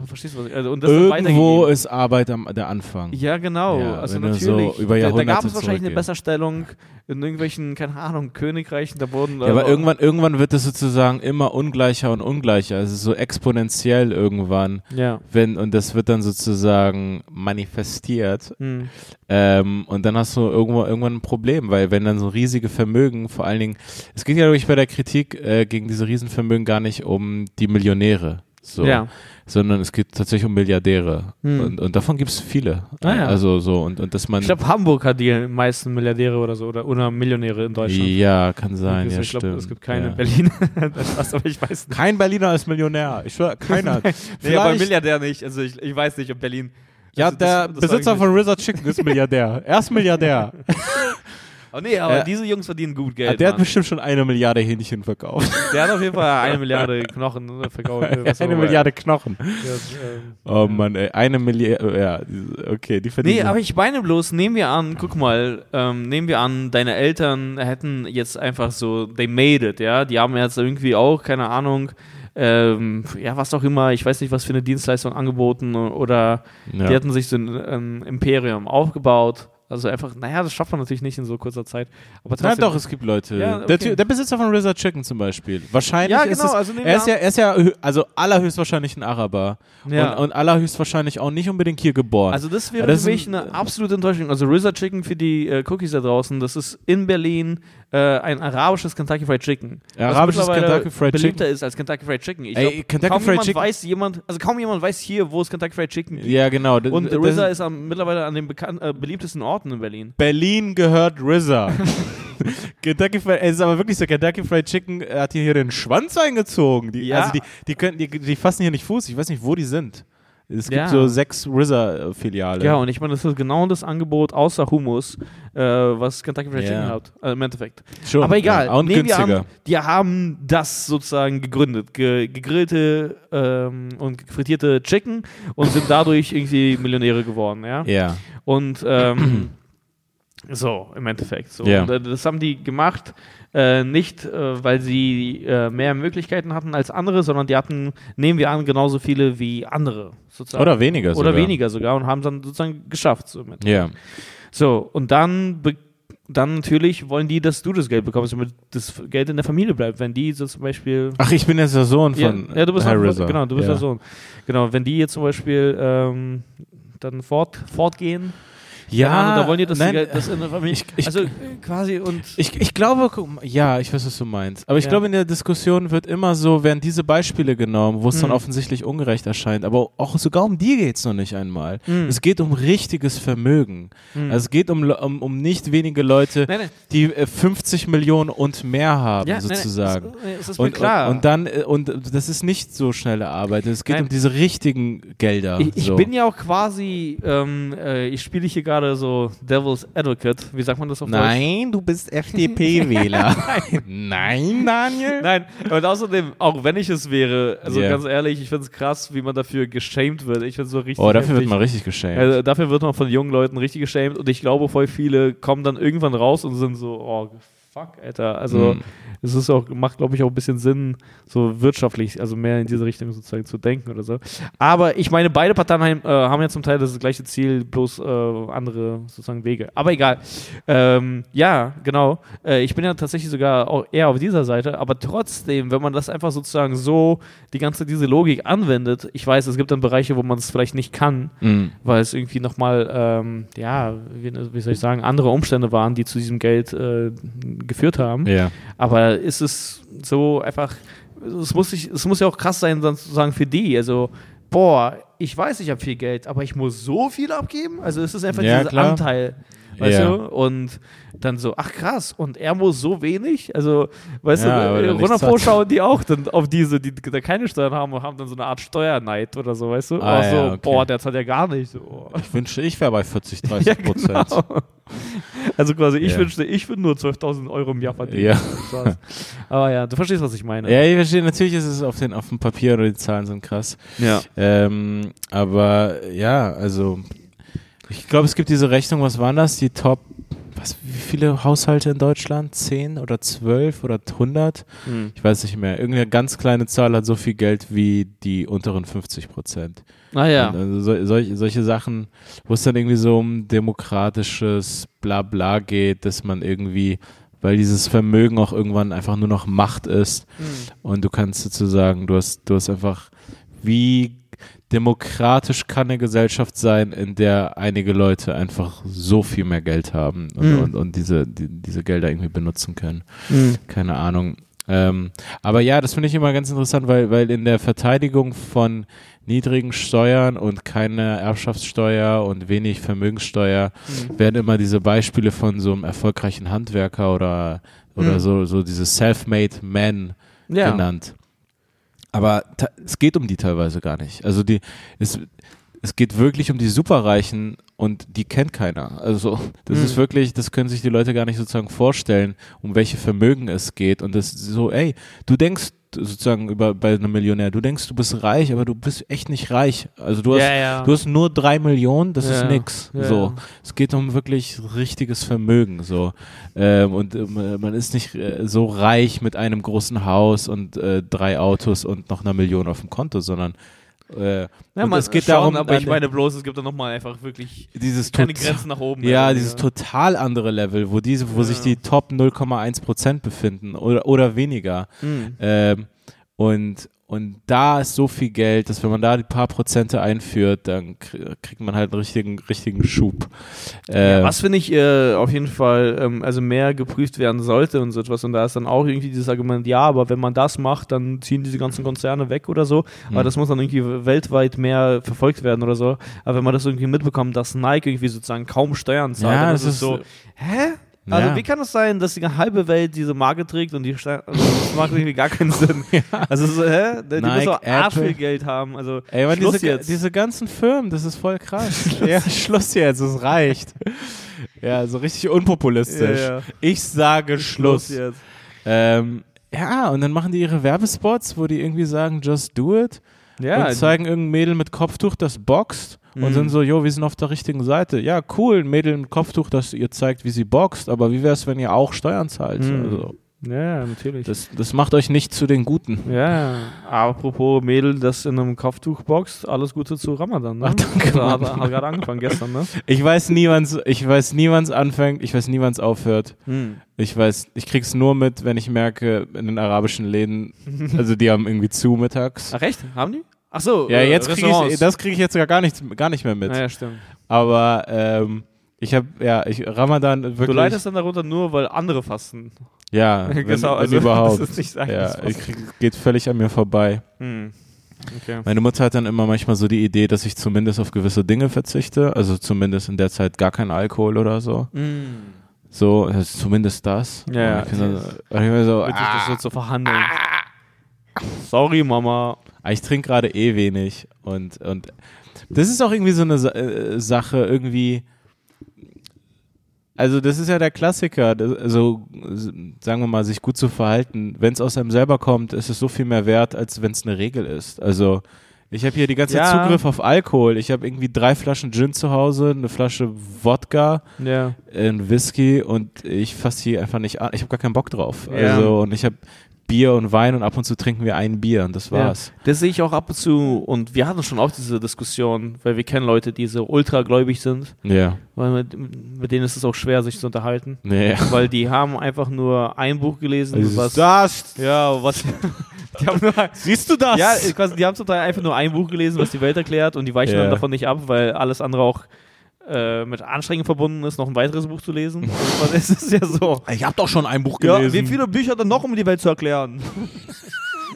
verstehst du was ich, also und das Irgendwo ist Arbeit am der Anfang. Ja, genau. Ja, also natürlich. so über da, da gab es wahrscheinlich eine. Besserstellung in irgendwelchen, keine Ahnung, Königreichen, da wurden. Ja, aber irgendwann, irgendwann wird es sozusagen immer ungleicher und ungleicher. Also so exponentiell irgendwann. Ja. Wenn, und das wird dann sozusagen manifestiert. Hm. Ähm, und dann hast du irgendwo irgendwann ein Problem, weil wenn dann so riesige Vermögen, vor allen Dingen, es ging ja glaube ich bei der Kritik äh, gegen diese Riesenvermögen gar nicht um die Millionäre. So. Ja. Sondern es geht tatsächlich um Milliardäre. Hm. Und, und davon gibt es viele. Ah, ja. Also so, und, und dass man. Ich glaube, Hamburg hat die meisten Milliardäre oder so oder, oder Millionäre in Deutschland. ja, kann sein, ja, ich glaube, stimmt. es gibt keine ja. in Berlin. das passt, aber ich weiß nicht. Kein Berliner ist Millionär. Ich schwör, keiner. Nee, aber Milliardär nicht. Also ich, ich weiß nicht, ob Berlin. ja, also der das- das Besitzer von RZA Chicken ist Milliardär. Er ist Milliardär. Oh nee, aber Äh, diese Jungs verdienen gut Ja, Geld. der hat Mann. bestimmt schon eine Milliarde Hähnchen verkauft. Der hat auf jeden Fall eine Milliarde Knochen äh, verkauft. eine. Milliarde Knochen. Das, ähm, Oh Mann, ey. Eine Milliarde. Ja, okay, die verdienen. Nee, aber ich meine bloß, nehmen wir an, guck mal, ähm, nehmen wir an, deine Eltern hätten jetzt einfach so, they made it, ja, die haben jetzt irgendwie auch, keine Ahnung, ähm, ja, was auch immer, ich weiß nicht, was für eine Dienstleistung angeboten oder ja. die hatten sich so ein, ein Imperium aufgebaut. Also einfach, naja, das schafft man natürlich nicht in so kurzer Zeit. Aber Nein, trotzdem, doch, es gibt Leute. Ja, der, okay. Ty- der Besitzer von RZA Chicken zum Beispiel. Wahrscheinlich Ja, ist genau, es. also er, ist ja, er ist ja, also allerhöchstwahrscheinlich ein Araber. Ja. Und, und allerhöchstwahrscheinlich auch nicht unbedingt hier geboren. Also das wäre Das für ist mich ein- eine absolute Enttäuschung. Also RZA Chicken für die äh, Cookies da draußen, das ist in Berlin äh, ein arabisches Kentucky Fried Chicken. was Arabisches Kentucky Fried beliebter Chicken. ist als Kentucky Fried Chicken. Ich Ey, glaub, Kentucky kaum Fried jemand Chicken- weiß jemand, also kaum jemand weiß hier, wo es Kentucky Fried Chicken gibt. ja, genau. Und das- RZA ist am, mittlerweile an den bekan- äh, beliebtesten Orten in Berlin. Berlin gehört RZA. Kentucky Fried, es ist aber wirklich so, Kentucky Fried Chicken hat hier, hier den Schwanz eingezogen. Die, Ja. Also die, die, können, die, die fassen hier nicht Fuß. Ich weiß nicht, wo die sind. Es gibt Ja. so sechs RZA-Filiale. Ja, und ich meine, das ist genau das Angebot außer Hummus, äh, was Kentucky Fried. Chicken hat, äh, im Endeffekt. Schon, Aber egal, Ja, und wir günstiger. an, die haben das sozusagen gegründet, ge gegrillte ähm, und frittierte Chicken und sind dadurch irgendwie Millionäre geworden, ja. Ja. Und ähm, so, im Endeffekt. So. Ja. Und, äh, das haben die gemacht, äh, nicht äh, weil sie äh, mehr Möglichkeiten hatten als andere, sondern die hatten, nehmen wir an, genauso viele wie andere. Sozusagen. Oder weniger Oder sogar. weniger sogar und haben es dann sozusagen geschafft. So. Ja. so und dann, dann natürlich wollen die, dass du das Geld bekommst, damit das Geld in der Familie bleibt. Wenn die so zum Beispiel Ach, ich bin jetzt der Sohn ja, von ja, du bist RZA. genau, du bist ja. der Sohn. Genau, wenn die jetzt zum Beispiel ähm, dann fort, fortgehen, Ja, Ahnung, da wollen die das, nein, Geld- das in der Familie. ich- ich- also äh, quasi und Ich, ich glaube, ja, ich weiß, was du meinst. Aber ich Ja. glaube, in der Diskussion wird immer so, werden diese Beispiele genommen, wo es dann Mhm. offensichtlich ungerecht erscheint. Aber auch sogar um die geht es noch nicht einmal. Mhm. Es geht um richtiges Vermögen. Mhm. Also es geht um, um, um nicht wenige Leute, nein, nein, die äh, 50 Millionen und mehr haben, ja, sozusagen. es ist mir und, klar. Und, und dann, äh, und das ist nicht so schnelle Arbeit. Es geht um diese richtigen Gelder. ich, ich so. bin ja auch quasi, ähm, äh, ich spiele hier gerade so Devil's Advocate. Wie sagt man das auf Deutsch? Nein, du bist FDP-Wähler. Nein, Daniel. Nein, und außerdem, auch wenn ich es wäre, also Ja. ganz ehrlich, ich finde es krass, wie man dafür geschämt wird. Ich finde es so richtig. Oh, dafür wird heftig. man richtig geschämt. Also, dafür wird man von jungen Leuten richtig geschämt und ich glaube, voll viele kommen dann irgendwann raus und sind so, oh, fuck, Alter. Also, Mhm. es ist auch, macht, glaube ich, auch ein bisschen Sinn, so wirtschaftlich, also mehr in diese Richtung sozusagen zu denken oder so. Aber ich meine, beide Parteien haben, äh, haben ja zum Teil das gleiche Ziel, bloß äh, andere sozusagen Wege. Aber egal. Ähm, ja, genau. Äh, ich bin ja tatsächlich sogar auch eher auf dieser Seite, aber trotzdem, wenn man das einfach sozusagen so die ganze diese Logik anwendet, ich weiß, es gibt dann Bereiche, wo man es vielleicht nicht kann, Mhm. weil es irgendwie nochmal, ähm, ja, wie, wie soll ich sagen, andere Umstände waren, die zu diesem Geld äh, geführt haben. Ja. Aber ist es so einfach, es muss, sich, es muss ja auch krass sein, sozusagen für die. Also, boah, ich weiß, ich habe viel Geld, aber ich muss so viel abgeben. Also, es ist einfach Ja, dieser klar. Anteil. Weißt Ja. du? Und dann so, ach krass, und er muss so wenig? Also, weißt Ja, du, weil äh, schauen die auch dann auf diese, die da keine Steuern haben und haben dann so eine Art Steuerneid oder so, weißt du? Ah, so, ja, okay. boah, der zahlt ja gar nicht. So. Ich wünschte, ich wäre bei 40, 30 Ja, Prozent. genau. Also quasi, ich wünschte, ich würde nur 12.000 Euro im Jahr verdienen. Ja. Aber ja, du verstehst, was ich meine. Ja, ich verstehe, natürlich ist es auf, den, auf dem Papier oder die Zahlen sind krass. Ja. Ähm, aber ja, also Ich glaube, es gibt diese Rechnung, was waren das? Die Top, was, wie viele Haushalte in Deutschland? Zehn oder zwölf oder hundert? Hm. Ich weiß nicht mehr. Irgendeine ganz kleine Zahl hat so viel Geld wie die unteren 50 Prozent. Ah ja. Also so, solche, solche Sachen, wo es dann irgendwie so um demokratisches Blabla geht, dass man irgendwie weil dieses Vermögen auch irgendwann einfach nur noch Macht ist mhm. und du kannst sozusagen, du hast, du hast einfach, wie demokratisch kann eine Gesellschaft sein, in der einige Leute einfach so viel mehr Geld haben und, mhm. und, und, diese, die, diese Gelder irgendwie benutzen können. Mhm. Keine Ahnung. Ähm, aber ja, das finde ich immer ganz interessant, weil, weil in der Verteidigung von niedrigen Steuern und keine Erbschaftssteuer und wenig Vermögenssteuer mhm. werden immer diese Beispiele von so einem erfolgreichen Handwerker oder, oder mhm. so, so diese self-made men ja. genannt. Aber es geht um die teilweise gar nicht. Also die, es, es geht wirklich um die Superreichen und die kennt keiner. Also das mhm. ist wirklich, das können sich die Leute gar nicht sozusagen vorstellen, um welche Vermögen es geht. Und das ist so, ey, du denkst sozusagen über bei einem Millionär, du denkst, du bist reich, aber du bist echt nicht reich. Also du hast, ja, ja. du hast nur drei Millionen, das ist nix. so, es geht um wirklich richtiges Vermögen. So ähm, und äh, man ist nicht äh, so reich mit einem großen Haus und äh, drei Autos und noch einer Million auf dem Konto, sondern äh, ja, man, es geht schon, darum, aber ich meine bloß, es gibt da nochmal einfach wirklich dieses keine Grenzen nach oben. Ja, dieses ja. total andere Level, wo diese, wo ja. sich die Top 0,1 Prozent befinden oder, oder weniger. Mhm. Ähm, und, und da ist so viel Geld, dass wenn man da die paar Prozente einführt, dann kriegt man halt einen richtigen, richtigen Schub. Äh, ja, was finde ich äh, auf jeden Fall, ähm, also mehr geprüft werden sollte und so etwas. Und da ist dann auch irgendwie dieses Argument, ja, aber wenn man das macht, dann ziehen diese ganzen Konzerne weg oder so. Aber mhm. das muss dann irgendwie weltweit mehr verfolgt werden oder so. Aber wenn man das irgendwie mitbekommt, dass Nike irgendwie sozusagen kaum Steuern zahlt, ja, das ist, ist so, hä? Also ja. wie kann es sein, dass die halbe Welt diese Marke trägt und die also das macht irgendwie gar keinen Sinn. ja. Also so, hä? Die Nike, muss auch arsch viel Geld haben. Also Ey, aber Schluss diese, jetzt. diese ganzen Firmen, das ist voll krass. Schluss. Ja, Schluss jetzt, es reicht. ja, so richtig unpopulistisch. Ja, ich sage Schluss. Schluss jetzt. Ähm, ja, und dann machen die ihre Werbespots, wo die irgendwie sagen, just do it. Ja, und zeigen irgendein Mädel mit Kopftuch, das boxt und sind mhm. so, jo, wir sind auf der richtigen Seite. Ja, cool, ein Mädel mit Kopftuch, das ihr zeigt, wie sie boxt, aber wie wäre es, wenn ihr auch Steuern zahlt? Mhm. Also, ja, natürlich. Das, das macht euch nicht zu den Guten. Ja, apropos Mädel, das in einem Kopftuch boxt, alles Gute zu Ramadan. Ne? Ach, danke. Also, hat, hat gerade angefangen gestern, ne? Ich weiß nie, wann's, ich weiß nie, wann's anfängt, ich weiß nie, wann's aufhört. Hm. Ich weiß, ich krieg's nur mit, wenn ich merke, in den arabischen Läden, also die haben irgendwie zu mittags. Ach echt? Haben die? Ach so, ja, jetzt krieg ich, das kriege ich jetzt gar nicht, gar nicht mehr mit. Ja, stimmt. Aber ähm, ich habe, ja, ich, Ramadan wirklich. Du leidest dann darunter nur, weil andere fasten. Ja, wenn, genau, also, wenn überhaupt. Das ist nicht sein, ja, ich krieg, geht völlig an mir vorbei. Hm. Okay. Meine Mutter hat dann immer manchmal so die Idee, dass ich zumindest auf gewisse Dinge verzichte, also zumindest in der Zeit gar kein Alkohol oder so. Mm. So, also zumindest das. Ja, ja. Ich dann, ich so, ah, das so zu verhandeln. Ah. Sorry, Mama. Aber ich trinke gerade eh wenig und, und das ist auch irgendwie so eine äh, Sache, irgendwie. Also, das ist ja der Klassiker, also sagen wir mal, sich gut zu verhalten. Wenn es aus einem selber kommt, ist es so viel mehr wert, als wenn es eine Regel ist. Also, ich habe hier die ganze Zeit Zugriff auf Alkohol. Ich habe irgendwie drei Flaschen Gin zu Hause, eine Flasche Wodka, ja. ein Whisky und ich fasse die einfach nicht an. Ich habe gar keinen Bock drauf. Ja. Also, und ich habe Bier und Wein und ab und zu trinken wir ein Bier und das war's. Ja, das sehe ich auch ab und zu und wir hatten schon auch diese Diskussion, weil wir kennen Leute, die so ultragläubig sind. Ja. Weil mit, mit denen ist es auch schwer, sich zu unterhalten. Ja. Weil die haben einfach nur ein Buch gelesen, also was. Das! Ja, was. Die haben nur, Siehst du das? Ja, quasi, die haben zum Teil einfach nur ein Buch gelesen, was die Welt erklärt und die weichen ja. dann davon nicht ab, weil alles andere auch äh, mit Anstrengung verbunden ist, noch ein weiteres Buch zu lesen. es ist ja so. Ich habe doch schon ein Buch gelesen. Ja, wie viele Bücher dann noch, um die Welt zu erklären?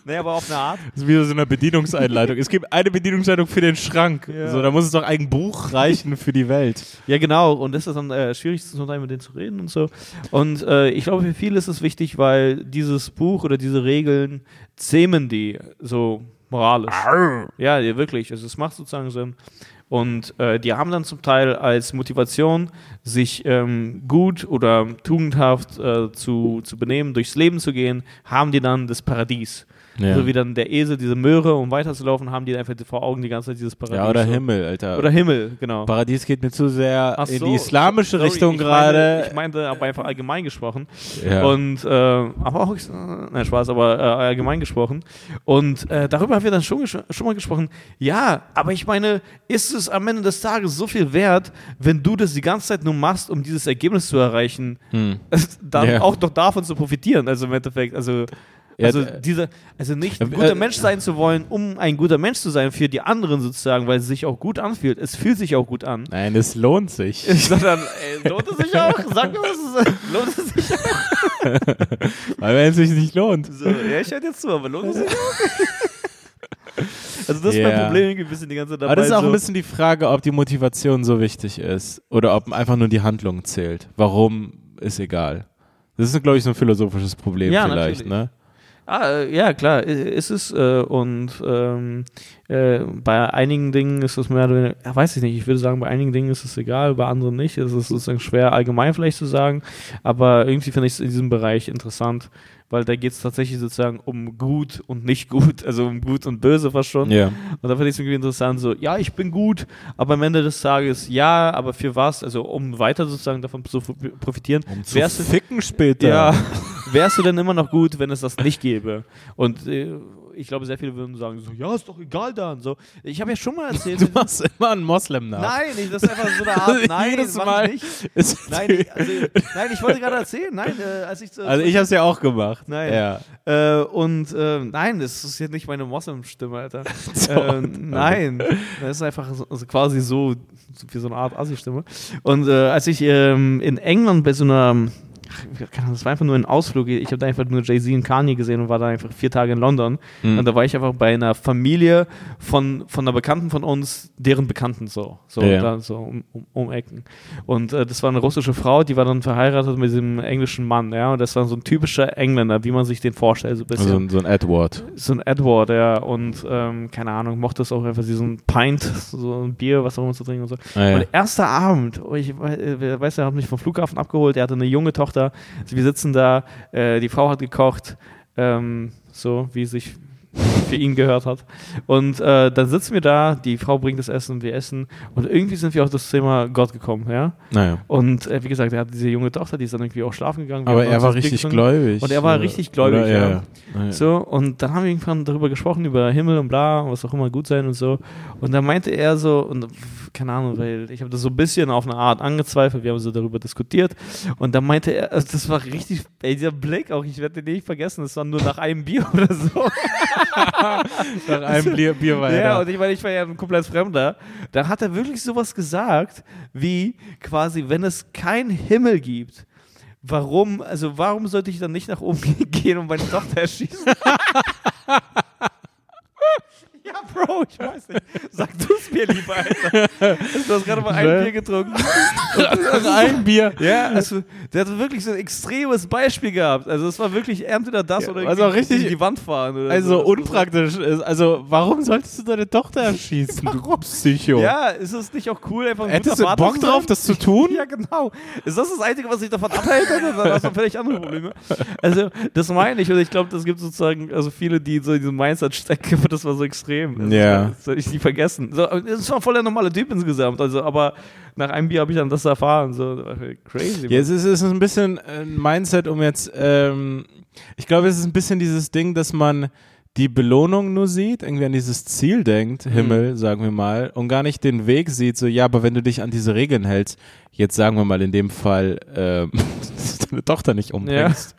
Nee, aber auf eine Art. Das ist wieder so eine Bedienungseinleitung. es gibt eine Bedienungseinleitung für den Schrank. Ja. So, da muss es doch ein Buch reichen für die Welt. Ja, genau. Und das ist dann äh, schwierig, Teil mit denen zu reden und so. Und äh, ich glaube, für viele ist es wichtig, weil dieses Buch oder diese Regeln zähmen die so moralisch. Arr. Ja, wirklich. Also es macht sozusagen Sinn. Und äh, die haben dann zum Teil als Motivation, sich ähm, gut oder tugendhaft äh, zu, zu benehmen, durchs Leben zu gehen, haben die dann das Paradies. Ja. So wie dann der Esel, diese Möhre, um weiterzulaufen, haben die einfach vor Augen die ganze Zeit dieses Paradies. Ja, oder so. Himmel, Alter. Oder Himmel, genau. Paradies geht mir zu sehr so, in die islamische sorry, Richtung gerade. Ich meinte aber einfach allgemein gesprochen. Ja. Und, äh, aber auch, nein, Spaß, aber äh, allgemein gesprochen. Und äh, darüber haben wir dann schon, schon mal gesprochen. Ja, aber ich meine, ist es am Ende des Tages so viel wert, wenn du das die ganze Zeit nur machst, um dieses Ergebnis zu erreichen, hm. dann yeah. auch doch davon zu profitieren? Also im Endeffekt, also also, ja, diese, also nicht ein guter äh, Mensch sein zu wollen, um ein guter Mensch zu sein für die anderen sozusagen, weil es sich auch gut anfühlt. Es fühlt sich auch gut an. Nein, es lohnt sich. Sondern, ey, lohnt es sich auch? Sag mir, was es lohnt es sich auch? weil wenn es sich nicht lohnt. So, ja, ich hätte jetzt zu, aber lohnt es sich auch? Also das yeah. ist mein Problem ein bisschen die ganze Zeit dabei. Aber das ist auch so. ein bisschen die Frage, ob die Motivation so wichtig ist oder ob einfach nur die Handlung zählt. Warum ist egal. Das ist, glaube ich, so ein philosophisches Problem ja, vielleicht, natürlich. ne? Ah, äh, ja, klar, ist es. Äh, und ähm, äh, bei einigen Dingen ist es mehr oder weniger, weiß ich nicht, ich würde sagen, bei einigen Dingen ist es egal, bei anderen nicht. Es ist sozusagen schwer allgemein vielleicht zu sagen, aber irgendwie finde ich es in diesem Bereich interessant, weil da geht es tatsächlich sozusagen um gut und nicht gut, also um gut und böse fast schon. Ja. Und da finde ich es irgendwie interessant, so, ja, ich bin gut, aber am Ende des Tages, ja, aber für was? Also um weiter sozusagen davon zu profitieren. Um zu ficken später. Ja, wärst du denn immer noch gut, wenn es das nicht gäbe? Und äh, ich glaube, sehr viele würden sagen so, ja, ist doch egal dann. So, ich habe ja schon mal erzählt. Du machst immer einen Moslem nach. Nein, ich, das ist einfach so eine Art. Nein, Jedes das Mal nicht. Nein, ich, also, nein, ich wollte gerade erzählen. Nein, äh, als ich so, Also ich habe es ja auch gemacht. Nein. Ja. Äh, und äh, nein, das ist jetzt nicht meine Moslem-Stimme, Alter. so, äh, nein, das ist einfach so, also quasi so, so wie so eine Art Assi-Stimme. Und äh, als ich ähm, in England bei so einer das war einfach nur ein Ausflug. Ich habe da einfach nur Jay-Z und Kanye gesehen und war da einfach vier Tage in London. Mhm. Und da war ich einfach bei einer Familie von, von einer Bekannten von uns, deren Bekannten so. So, ja. da, so um, um, um, Ecken. Und äh, das war eine russische Frau, die war dann verheiratet mit diesem englischen Mann, ja. Und das war so ein typischer Engländer, wie man sich den vorstellt, so ein bisschen. Also so ein Edward. So ein Edward, ja. Und ähm, keine Ahnung, mochte es auch einfach so ein Pint, so ein Bier, was auch immer zu trinken und so. Ah, ja. Und erster Abend, oh, ich äh, weiß, er hat mich vom Flughafen abgeholt, er hatte eine junge Tochter Tochter. Wir sitzen da, äh, die Frau hat gekocht, ähm, so wie sich für ihn gehört hat. Und äh, dann sitzen wir da, die Frau bringt das Essen, wir essen und irgendwie sind wir auf das Thema Gott gekommen, ja. Naja. Und äh, wie gesagt, er hat diese junge Tochter, die ist dann irgendwie auch schlafen gegangen. Aber er war richtig gläubig. Und er war richtig gläubig, ja. ja. Naja. So, und dann haben wir irgendwann darüber gesprochen, über Himmel und bla, was auch immer gut sein und so. Und dann meinte er so, und keine Ahnung, weil ich habe das so ein bisschen auf eine Art angezweifelt, wir haben so darüber diskutiert und dann meinte er, also das war richtig, ey, dieser Blick auch, ich werde den nicht vergessen, das war nur nach einem Bier oder so. nach einem Bier, Bier weiter. Ja, und ich meine, ich war ja ein komplett Fremder. Dann hat er wirklich sowas gesagt, wie quasi, wenn es keinen Himmel gibt, warum, also warum sollte ich dann nicht nach oben gehen und meine Tochter erschießen? Ja, Bro, ich weiß nicht. Mir lieber, Alter. Du hast gerade mal ein Bier getrunken. ein Bier? Ja, also, der hat wirklich so ein extremes Beispiel gehabt. Also, es war wirklich entweder das ja, oder also richtig, in die Wand fahren. also, so. unpraktisch ist. Also, warum solltest du deine Tochter erschießen, du Psycho? Ja, ist es nicht auch cool, einfach ein Hättest du Bock drauf, das zu tun? Ja, genau. Ist das das Einzige, was sich davon abhält? Dann hast du völlig andere Probleme. Also, das meine ich. Und ich glaube, das gibt sozusagen also viele, die so in diesem Mindset stecken, das war so extrem extrem. Das ja. Das soll ich nie vergessen. So, das war voll der normale Typ insgesamt. Also, aber nach einem Bier habe ich dann das erfahren. So, crazy. Ja, es ist, es ist ein bisschen ein Mindset, um jetzt, ähm, ich glaube, es ist ein bisschen dieses Ding, dass man die Belohnung nur sieht, irgendwie an dieses Ziel denkt, mhm. Himmel, sagen wir mal, und gar nicht den Weg sieht, so, ja, aber wenn du dich an diese Regeln hältst, jetzt sagen wir mal in dem Fall, ähm, dass du deine Tochter nicht umbringst.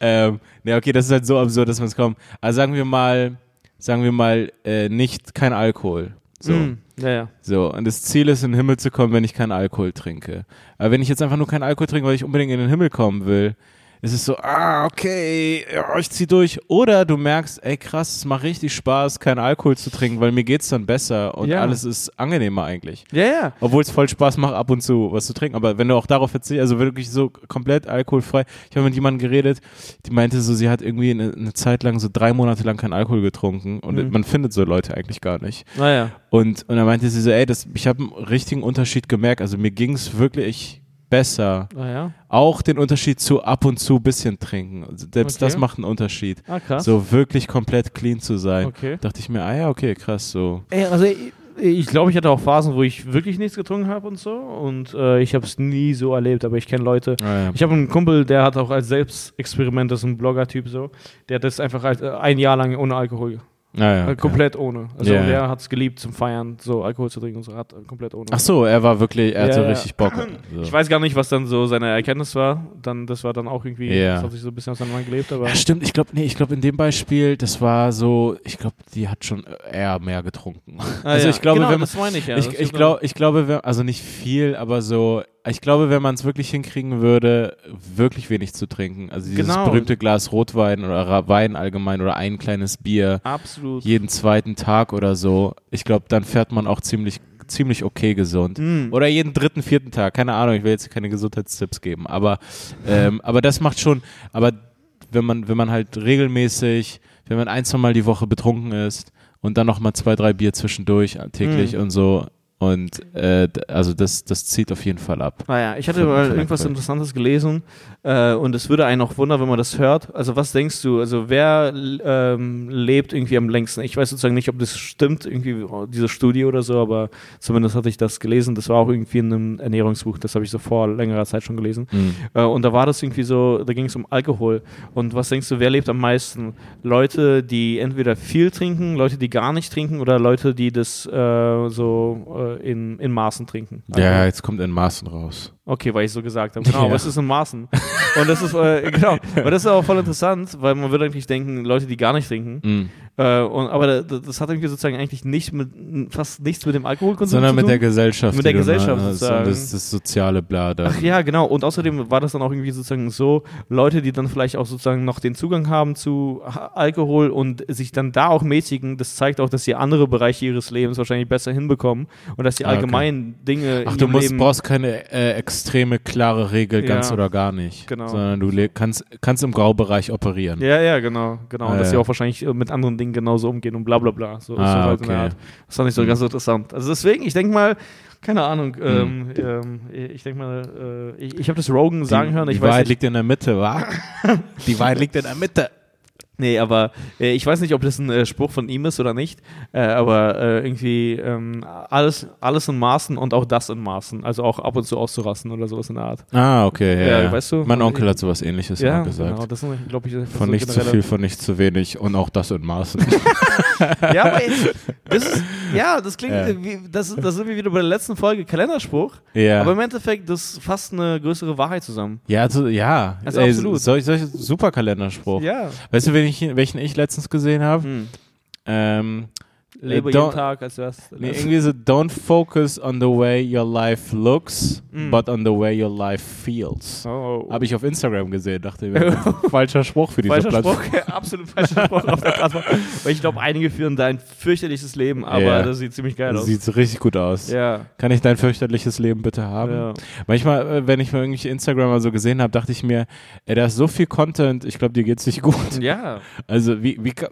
Ja. ähm, ja, okay, das ist halt so absurd, dass man es kommt. Also sagen wir mal, sagen wir mal, äh, nicht kein Alkohol. So. Mm, ja, ja. So, und das Ziel ist, in den Himmel zu kommen, wenn ich keinen Alkohol trinke. Aber wenn ich jetzt einfach nur keinen Alkohol trinke, weil ich unbedingt in den Himmel kommen will, ist es so, ah, okay, ja, ich zieh durch. Oder du merkst, ey krass, es macht richtig Spaß, keinen Alkohol zu trinken, weil mir geht's dann besser und ja. alles ist angenehmer eigentlich. Ja, ja. Obwohl es voll Spaß macht, ab und zu was zu trinken. Aber wenn du auch darauf verzichtest, also wirklich so komplett alkoholfrei. Ich habe mit jemandem geredet, die meinte so, sie hat irgendwie eine, eine Zeit lang, so drei Monate lang keinen Alkohol getrunken und mhm. man findet so Leute eigentlich gar nicht. Naja. Und, und dann meinte sie so, ey, das, ich habe einen richtigen Unterschied gemerkt. Also mir ging's wirklich besser. Ah, ja? Auch den Unterschied zu ab und zu ein bisschen trinken. Selbst Okay. das macht einen Unterschied. Ah, krass. So wirklich komplett clean zu sein. Okay. Dachte ich mir, ah ja, okay, krass, so. Ey, also ich, ich glaube, ich hatte auch Phasen, wo ich wirklich nichts getrunken habe und so. Und äh, ich habe es nie so erlebt, aber ich kenne Leute. Ah, ja. Ich habe einen Kumpel, der hat auch als Selbstexperiment, das ist ein Blogger-Typ so, der hat das einfach als, äh, ein Jahr lang ohne Alkohol. Ah, ja, Äh, okay. Komplett ohne. Also der ja. hat es geliebt zum Feiern, so Alkohol zu trinken und so, hat äh, komplett ohne. Ach so, er war wirklich, er hatte Ja, ja. richtig Bock. So. Ich weiß gar nicht, was dann so seine Erkenntnis war. Dann, das war dann auch irgendwie, Ja. das hat sich so ein bisschen auseinandergelebt, aber. Ja, stimmt. Ich glaube, nee, ich glaube in dem Beispiel, das war so, ich glaube, die hat schon eher mehr getrunken. Ah, also ja. ich glaube, genau, wenn man, das meine ich ja. ich, ich, glaub, ich glaube, wenn, also nicht viel, aber so, ich glaube, wenn man es wirklich hinkriegen würde, wirklich wenig zu trinken, also dieses Genau. berühmte Glas Rotwein oder Wein allgemein oder ein kleines Bier absolut. jeden zweiten Tag oder so, ich glaube, dann fährt man auch ziemlich ziemlich okay gesund. Mm. Oder jeden dritten, vierten Tag, keine Ahnung, ich will jetzt keine Gesundheitstipps geben, aber, ähm, aber das macht schon, aber wenn man, wenn man halt regelmäßig, wenn man ein, zwei Mal die Woche betrunken ist und dann nochmal zwei, drei Bier zwischendurch äh, täglich Mhm. und so und äh, also das, das zieht auf jeden Fall ab. Naja, ich hatte mal irgendwas. Interessantes gelesen äh, und es würde einen auch wundern, wenn man das hört. Also was denkst du, also wer ähm, lebt irgendwie am längsten? Ich weiß sozusagen nicht, ob das stimmt, irgendwie oh, diese Studie oder so, aber zumindest hatte ich das gelesen. Das war auch irgendwie in einem Ernährungsbuch, das habe ich so vor längerer Zeit schon gelesen. Mhm. Äh, und da war das irgendwie so, da ging es um Alkohol. Und was denkst du, wer lebt am meisten? Leute, die entweder viel trinken, Leute, die gar nicht trinken oder Leute, die das äh, so äh, in, in Maßen trinken? Ja, jetzt kommt in Maßen raus. Okay, weil ich so gesagt habe. Genau, Ja. aber es ist in Maßen. Und das ist, äh, genau, aber das ist auch voll interessant, weil man würde eigentlich denken, Leute, die gar nicht trinken. Mhm. Äh, und, aber da- das hat irgendwie sozusagen eigentlich nicht mit, fast nichts mit dem Alkoholkonsum Sondern zu mit tun. der Gesellschaft. Mit der Gesellschaft hast sozusagen. Das, das soziale Blader. Ach ja, genau. Und außerdem war das dann auch irgendwie sozusagen so, Leute, die dann vielleicht auch sozusagen noch den Zugang haben zu Alkohol und sich dann da auch mäßigen, das zeigt auch, dass sie andere Bereiche ihres Lebens wahrscheinlich besser hinbekommen und dass die Ah, okay. allgemeinen Dinge Ach, du musst, Leben brauchst keine äh, extreme, klare Regel, Ja. ganz oder gar nicht. Genau. Sondern du kannst, kannst im Graubereich operieren. Ja, ja, genau, genau. Ah, und dass sie auch wahrscheinlich äh, mit anderen Dingen genauso umgehen und bla bla bla. So, so Ah, halt in der okay. Das fand ich so Mhm. ganz interessant. Also deswegen, ich denke mal, keine Ahnung, ähm, ähm, ich denke mal, äh, ich, ich habe das Rogan sagen hören, ich die Wahrheit nicht, liegt in der Mitte, wa? die Wahrheit liegt in der Mitte. Nee, aber äh, ich weiß nicht, ob das ein äh, Spruch von ihm ist oder nicht, äh, aber äh, irgendwie ähm, alles, alles in Maßen und auch das in Maßen, also auch ab und zu auszurasten oder sowas in der Art. Ah, okay. Ja, Ja, weißt du? Mein Onkel hat sowas ähnliches ja, mal gesagt. genau, das ist, glaube ich, Von nicht zu viel, von nicht zu wenig und auch das in Maßen. Ja, aber ey, das ist, ja, das klingt, Ja. wie, das, das sind wir wieder bei der letzten Folge Kalenderspruch. ja. Aber im Endeffekt, das fasst eine größere Wahrheit zusammen. ja, also, ja. Also absolut. Solch, solch super Kalenderspruch. Ja. Weißt du, wen ich, welchen ich letztens gesehen habe? Hm. Ähm, Lebe jeden don't- Tag, als wär's. Nee, irgendwie so, don't focus on the way your life looks, Mm. but on the way your life feels. Oh. Habe ich auf Instagram gesehen, dachte mir, falscher Spruch für diese Falscher Plattform. Spruch, absolut falscher Spruch auf der Plattform. Weil ich glaube, einige führen da ein fürchterliches Leben, aber Ja. das sieht ziemlich geil aus. Sieht richtig gut aus. ja. Kann ich dein fürchterliches Leben bitte haben? ja. Manchmal, äh, wenn ich mal irgendwelche Instagramer so gesehen habe, dachte ich mir, ey, da ist so viel Content, ich glaube, dir geht's nicht gut. Ja. Also, wie, wie, ka-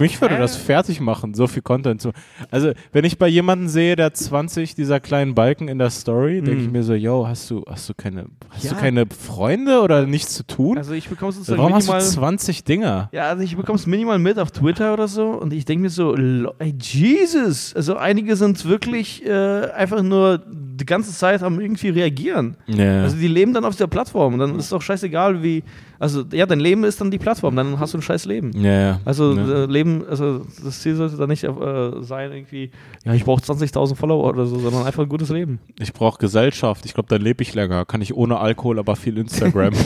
mich würde Äh. das fertig machen, so viel Content zu. Also, wenn ich bei jemandem sehe, der 20 dieser kleinen Balken in der Story, denke Mhm. ich mir so, yo, hast du, hast du keine, hast Ja. du keine Freunde oder nichts zu tun? Also ich bekomme sozusagen Warum hast du minimal... 20 Dinger? Ja, also ich bekomme es minimal mit auf Twitter oder so und ich denke mir so, ey, Jesus! Also einige sind wirklich äh, einfach nur die ganze Zeit am irgendwie reagieren. Ja. Also die leben dann auf der Plattform und dann ist doch scheißegal wie, also ja, dein Leben ist dann die Plattform, dann hast du ein scheiß Leben. ja. Also äh, Leben, also das Ziel sollte da nicht äh, sein irgendwie, ja, ich brauche 20.000 Follower oder so, sondern einfach ein gutes Leben. Ich brauche Gesellschaft. Ich glaube, dann lebe ich länger. Kann ich ohne Alkohol, aber viel Instagram.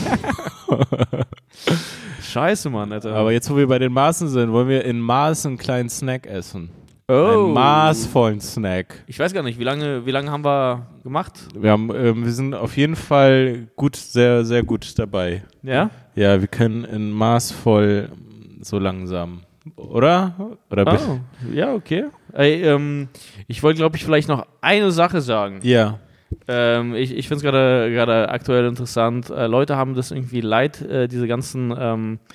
Scheiße, Mann, Alter. aber jetzt, wo wir bei den Maßen sind, wollen wir in Maßen einen kleinen Snack essen. Oh. Einen maßvollen Snack. Ich weiß gar nicht, wie lange, wie lange haben wir gemacht? Wir, haben, ähm, wir sind auf jeden Fall gut, sehr, sehr gut dabei. Ja? Ja, wir können in maßvoll so langsam. Oder? Oder Oh, ja, okay. Ey, ähm, ich wollte, glaube ich, vielleicht noch eine Sache sagen. Ja. Ähm, ich ich finde es gerade aktuell interessant. Äh, Leute haben das irgendwie leid, äh, diese ganzen ähm, äh,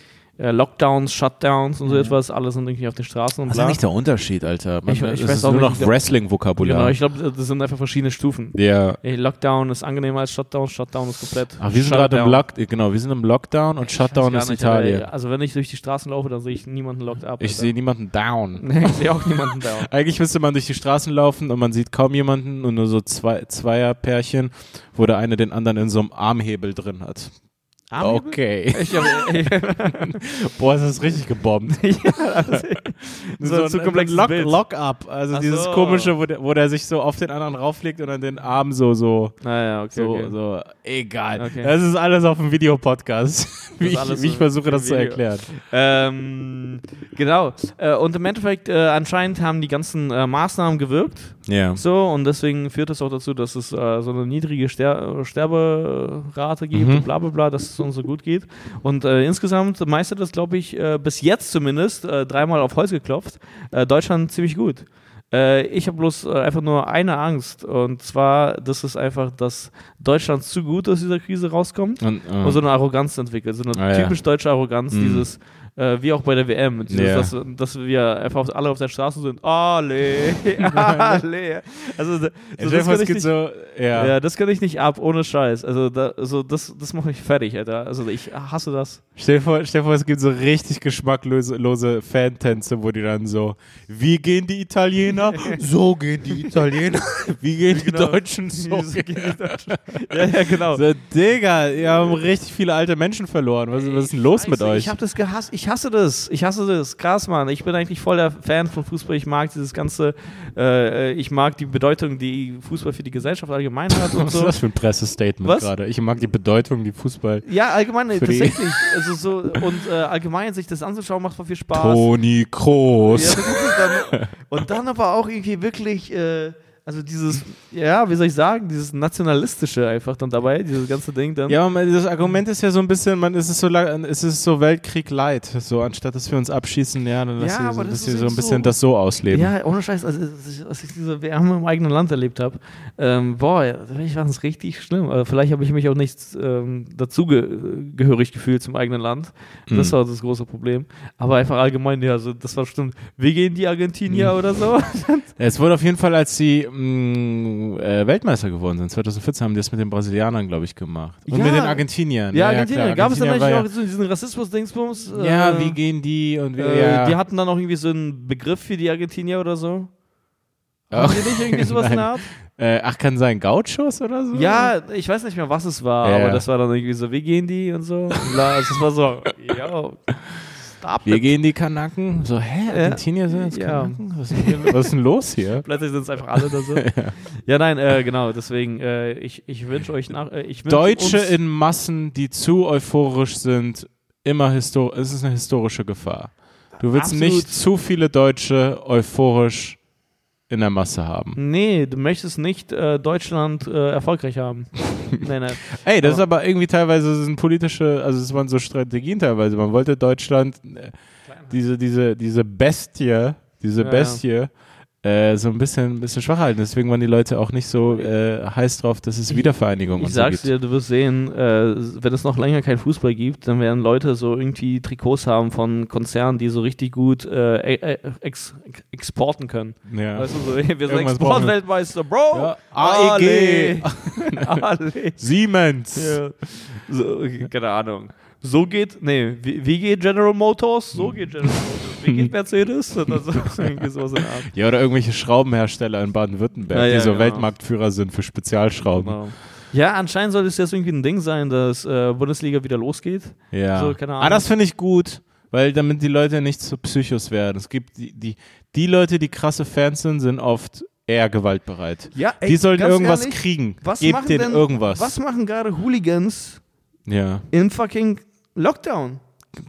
Lockdowns, Shutdowns und so etwas, alle sind irgendwie auf den Straßen und Was ist bla. eigentlich der Unterschied, Alter? Man, Ich- ich weiß ist auch nur nicht, noch Wrestling-Vokabular. Genau, ich glaube, das sind einfach verschiedene Stufen. ja. Ey, Lockdown ist angenehmer als Shutdown, Shutdown ist komplett. Ach, wir sind gerade im Shutdown. Lock, genau, wir sind im Lockdown und Ich Shutdown ist nicht, Italien. aber, Also wenn ich durch die Straßen laufe, dann sehe ich niemanden locked up. Ich sehe niemanden down. Nee, ich sehe auch niemanden da. Eigentlich müsste man durch die Straßen laufen und man sieht kaum jemanden und nur so zwei Zweierpärchen, wo der eine den anderen in so einem Armhebel drin hat. Armhebel? Okay. Ich hab, Boah, es ist richtig gebombt. so, zu ein komplexes Lock, Bild. Lock-up. Also Ach dieses so. komische, wo der, wo der sich so auf den anderen rauflegt und dann den Arm so, so, Naja, okay. so, okay. so. Egal. Okay. Das ist alles auf dem Videopodcast. Wie ich, wie ich so versuche, das im zu Video. erklären. Ähm, genau. Äh, und im Endeffekt, äh, anscheinend haben die ganzen äh, Maßnahmen gewirkt. Ja. So, und deswegen führt es auch dazu, dass es äh, so eine niedrige Ster Sterberate gibt Mhm. und bla bla bla, dass es uns so gut geht. Und äh, insgesamt meistert das, glaube ich, äh, bis jetzt zumindest, äh, dreimal auf Holz geklopft, äh, Deutschland ziemlich gut. Äh, ich habe bloß äh, einfach nur eine Angst, und zwar, dass es einfach, dass Deutschland zu gut aus dieser Krise rauskommt Und, und so eine Arroganz entwickelt. So eine Ah, ja. typisch deutsche Arroganz, Mhm. dieses, äh, wie auch bei der WM, dieses, Ja. dass, dass wir einfach alle auf der Straße sind. Alle, alle. Also, so, dir das, kann ich nicht, so, ja. ja. das kann ich nicht ab, ohne Scheiß. Also, da, also das, das macht mich fertig, Alter. Also, ich hasse das. Stell, dir vor, stell dir vor, es gibt so richtig geschmacklose lose Fantänze, wo die dann so, wie gehen die Italiener? so gehen die Italiener. Wie gehen die Genau. Deutschen? So gehen die Deutschen. Ja, ja, genau. So, Digga, ihr haben richtig viele alte Menschen verloren. Was, was ist denn los mit Scheiße, euch? Ich habe das gehasst. Ich hasse das. Ich hasse das. Krass, Mann. Ich bin eigentlich voll der Fan von Fußball. Ich mag dieses ganze, äh, ich mag die Bedeutung, die Fußball für die Gesellschaft allgemein hat und was ist so. das für ein Pressestatement gerade? Ich mag die Bedeutung, die Fußball. Ja, allgemein, tatsächlich. Also so, und äh, allgemein sich das anzuschauen macht voll viel Spaß. Toni Ja, Kroos. ist dann. Und dann aber auch irgendwie wirklich, äh, also dieses, ja, wie soll ich sagen, dieses Nationalistische einfach dann dabei, dieses ganze Ding dann. Ja, aber das Argument ist ja so ein bisschen, man, es ist so, es ist so Weltkrieg light, so anstatt dass wir uns abschießen, ja, dann lass Ja, so, das dass so ein bisschen so- das so ausleben. Ja, ohne Scheiß, also, als- ich diese WM im eigenen Land erlebt habe, ähm, boah, ich fand es richtig schlimm. Also vielleicht habe ich mich auch nicht ähm, dazugehörig gefühlt zum eigenen Land. Das Mhm. war das große Problem. Aber einfach allgemein, ja, also das war stimmt. Wir gehen die Argentinier Mhm. oder so. Es wurde auf jeden Fall, als sie mh, äh, Weltmeister geworden sind, 2014 haben die das mit den Brasilianern, glaube ich, gemacht. Und Ja. mit den Argentiniern. Ja, Argentinier. klar. Gab es dann eigentlich auch so diesen Rassismus-Dingsbums? war ja, ja, Äh, wie gehen die und wie, äh, ja. Die hatten dann auch irgendwie so einen Begriff für die Argentinier oder so. Oh. Haben die nicht irgendwie sowas in der Nein. Art? äh, ach, kann sein Gauchos oder so? Ja, ich weiß nicht mehr, was es war, Ja, aber ja. das war dann irgendwie so, wie gehen die und so. Also das war so, yo, stop Wir gehen die Kanaken. So, hä, Argentinier sind jetzt Ja. Kanaken? Was ist, denn, was ist denn los hier? Plötzlich sind es einfach alle da so. ja. nein, äh, genau, deswegen, äh, ich, ich wünsche euch nach, äh, ich wünsch Deutsche in Massen, die zu euphorisch sind, immer histor es ist eine historische Gefahr. Du willst Absolut. nicht zu viele Deutsche euphorisch in der Masse haben. Nee, du möchtest nicht äh, Deutschland äh, erfolgreich haben. nein, nein. Ey, das ist Aber- aber irgendwie teilweise das sind politische, also es waren so Strategien teilweise. Man wollte Deutschland äh, diese diese diese Bestie, diese Ja, ja. Äh, so ein bisschen, ein bisschen schwach halten. Deswegen waren die Leute auch nicht so äh, heiß drauf, dass es Wiedervereinigung Ich und so sag's gibt. dir, du wirst sehen, äh, wenn es noch länger kein Fußball gibt, dann werden Leute so irgendwie Trikots haben von Konzernen, die so richtig gut äh, äh, ex exporten können. Ja. Weißt du, so, wir sind. Exportweltmeister, Bro! Ja. AEG, Ale. Siemens. Ja. So, keine Ahnung. So geht, nee, wie, wie geht General Motors? So geht General Motors. Wie geht Mercedes? Oder so, der Art. Ja, oder irgendwelche Schraubenhersteller in Baden-Württemberg, Ja, ja, die so genau. Weltmarktführer sind für Spezialschrauben. Genau. Ja, anscheinend soll es jetzt irgendwie ein Ding sein, dass äh, Bundesliga wieder losgeht. Ja. So, Ah, das finde ich gut, weil damit die Leute nicht zu Psychos werden. Es gibt die, die, die Leute, die krasse Fans sind, sind oft eher gewaltbereit. Ja, ey, die sollten ganz irgendwas ehrlich, kriegen. Was Gebt denen denn, irgendwas. Was machen gerade Hooligans Ja. im fucking Lockdown?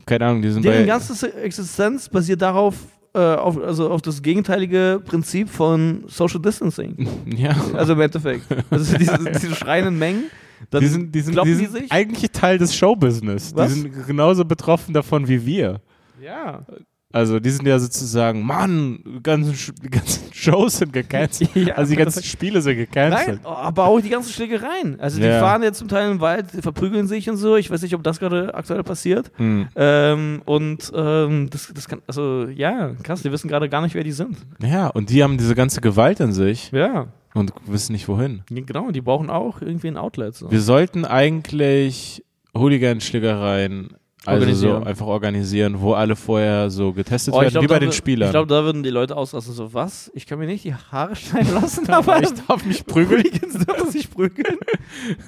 Keine Ahnung, die sind Deren bei. ganze Existenz basiert darauf, äh, auf, also auf das gegenteilige Prinzip von Social Distancing. ja. Also im Endeffekt. Also diese, diese schreienden Mengen. Dann Die sind, die sind, die die sind sich. eigentlich Teil des Showbusiness. Was? Die sind genauso betroffen davon wie wir. Ja. Also die sind ja sozusagen, Mann, die ganzen, die ganzen Shows sind gecancelt. ja, also die ganzen Spiele sind gecancelt. Nein, aber auch die ganzen Schlägereien. Also die ja. fahren jetzt zum Teil im Wald, verprügeln sich und so. Ich weiß nicht, ob das gerade aktuell passiert. Mhm. Ähm, und ähm, das, das kann, also ja, krass, die wissen gerade gar nicht, wer die sind. Ja, und die haben diese ganze Gewalt in sich. Ja. Und wissen nicht wohin. Genau, die brauchen auch irgendwie ein Outlet. So. Wir sollten eigentlich Hooligan-Schlägereien also so einfach organisieren, wo alle vorher so getestet oh, werden, glaub, wie bei den Spielern. Ich glaube, da würden die Leute ausrasten, so was? Ich kann mir nicht die Haare schneiden lassen, aber ich darf mich prügeln. darf sich prügeln.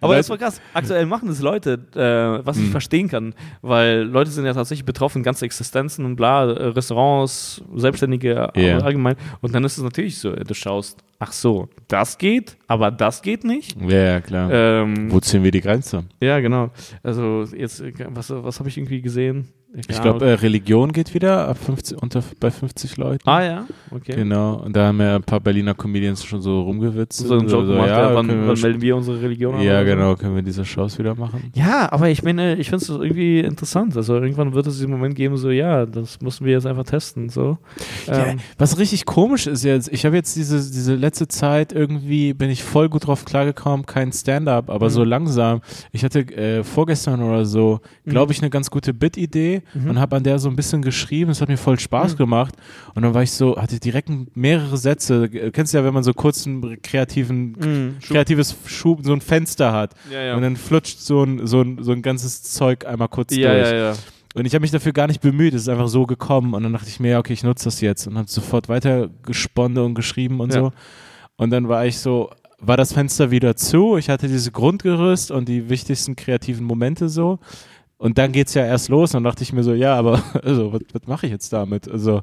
aber das war krass. Aktuell machen das Leute, äh, was ich hm. verstehen kann, weil Leute sind ja tatsächlich betroffen, ganze Existenzen und bla, Restaurants, Selbstständige yeah. allgemein. Und dann ist es natürlich so, du schaust ach so, das geht, aber das geht nicht. Ja, ja klar. Ähm, Wo ziehen wir die Grenze? Ja, genau. Also jetzt, was, was habe ich irgendwie gesehen? Ich glaube, äh, Religion geht wieder ab 50, unter, bei 50 Leuten. Ah ja, okay. Genau, und da haben ja ein paar Berliner Comedians schon so rumgewitzt. So einen Joke so, gemacht, ja, wann, wann melden wir unsere Religion an? Ja, genau, so? können wir diese Shows wieder machen. Ja, aber ich meine, ich finde es irgendwie interessant. Also irgendwann wird es diesen Moment geben, so ja, das müssen wir jetzt einfach testen. So. Ja, ähm. Was richtig komisch ist jetzt, ich habe jetzt diese, diese letzte Zeit irgendwie, bin ich voll gut drauf klargekommen, kein Stand-up, aber mhm. so langsam. Ich hatte äh, vorgestern oder so, glaube mhm. ich, eine ganz gute Bit-Idee mhm. und habe an der so ein bisschen geschrieben. Es hat mir voll Spaß mhm. gemacht. Und dann war ich so, hatte direkt mehrere Sätze. Kennst du ja, wenn man so kurz ein kreativen, mhm. kreatives Schub, so ein Fenster hat. Ja, ja. Und dann flutscht so ein, so, ein, so ein ganzes Zeug einmal kurz ja, durch. Ja, ja. Und ich habe mich dafür gar nicht bemüht, es ist einfach so gekommen. Und dann dachte ich mir, ja, okay, ich nutze das jetzt. Und habe sofort weiter gesponnen und geschrieben und ja. so. Und dann war ich so, war das Fenster wieder zu. Ich hatte dieses Grundgerüst und die wichtigsten kreativen Momente so. Und dann geht es ja erst los. Und dann dachte ich mir so, ja, aber also, was, was mache ich jetzt damit? Also,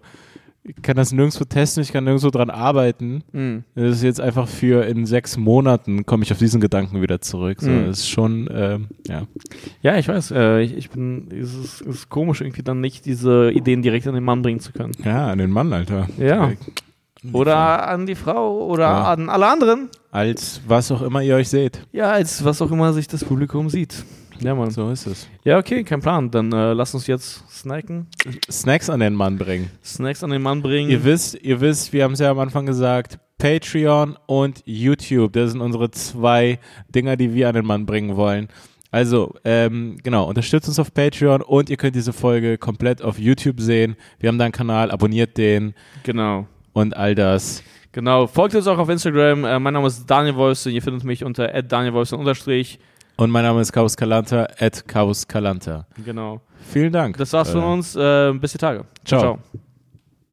ich kann das nirgendwo testen, ich kann nirgendwo dran arbeiten. Mhm. Das ist jetzt einfach für in sechs Monaten komme ich auf diesen Gedanken wieder zurück. So, mhm. Das ist schon, ähm, ja. Ja, ich weiß. Äh, ich, ich, bin, es ist, es ist komisch, irgendwie dann nicht diese Ideen direkt an den Mann bringen zu können. Ja, an den Mann, Alter. Ja. Oder an die Frau oder ja. an alle anderen. Als was auch immer ihr euch seht. Ja, als was auch immer sich das Publikum sieht. Ja, Mann. So ist es. Ja, okay, kein Plan. Dann äh, lass uns jetzt snacken. Snacks an den Mann bringen. Snacks an den Mann bringen. Ihr wisst, ihr wisst, wir haben es ja am Anfang gesagt, Patreon und YouTube, das sind unsere zwei Dinger, die wir an den Mann bringen wollen. Also, ähm, genau, unterstützt uns auf Patreon und ihr könnt diese Folge komplett auf YouTube sehen. Wir haben da einen Kanal, abonniert den. Genau. Und all das. Genau, folgt uns auch auf Instagram. Äh, mein Name ist Daniel Wolfson. Ihr findet mich unter @danielwolfson unterstrich. Und mein Name ist Carlos Calanta, at Carlos Calanta. Genau. Vielen Dank. Das war's von äh, uns. Äh, bis die Tage. ciao. ciao.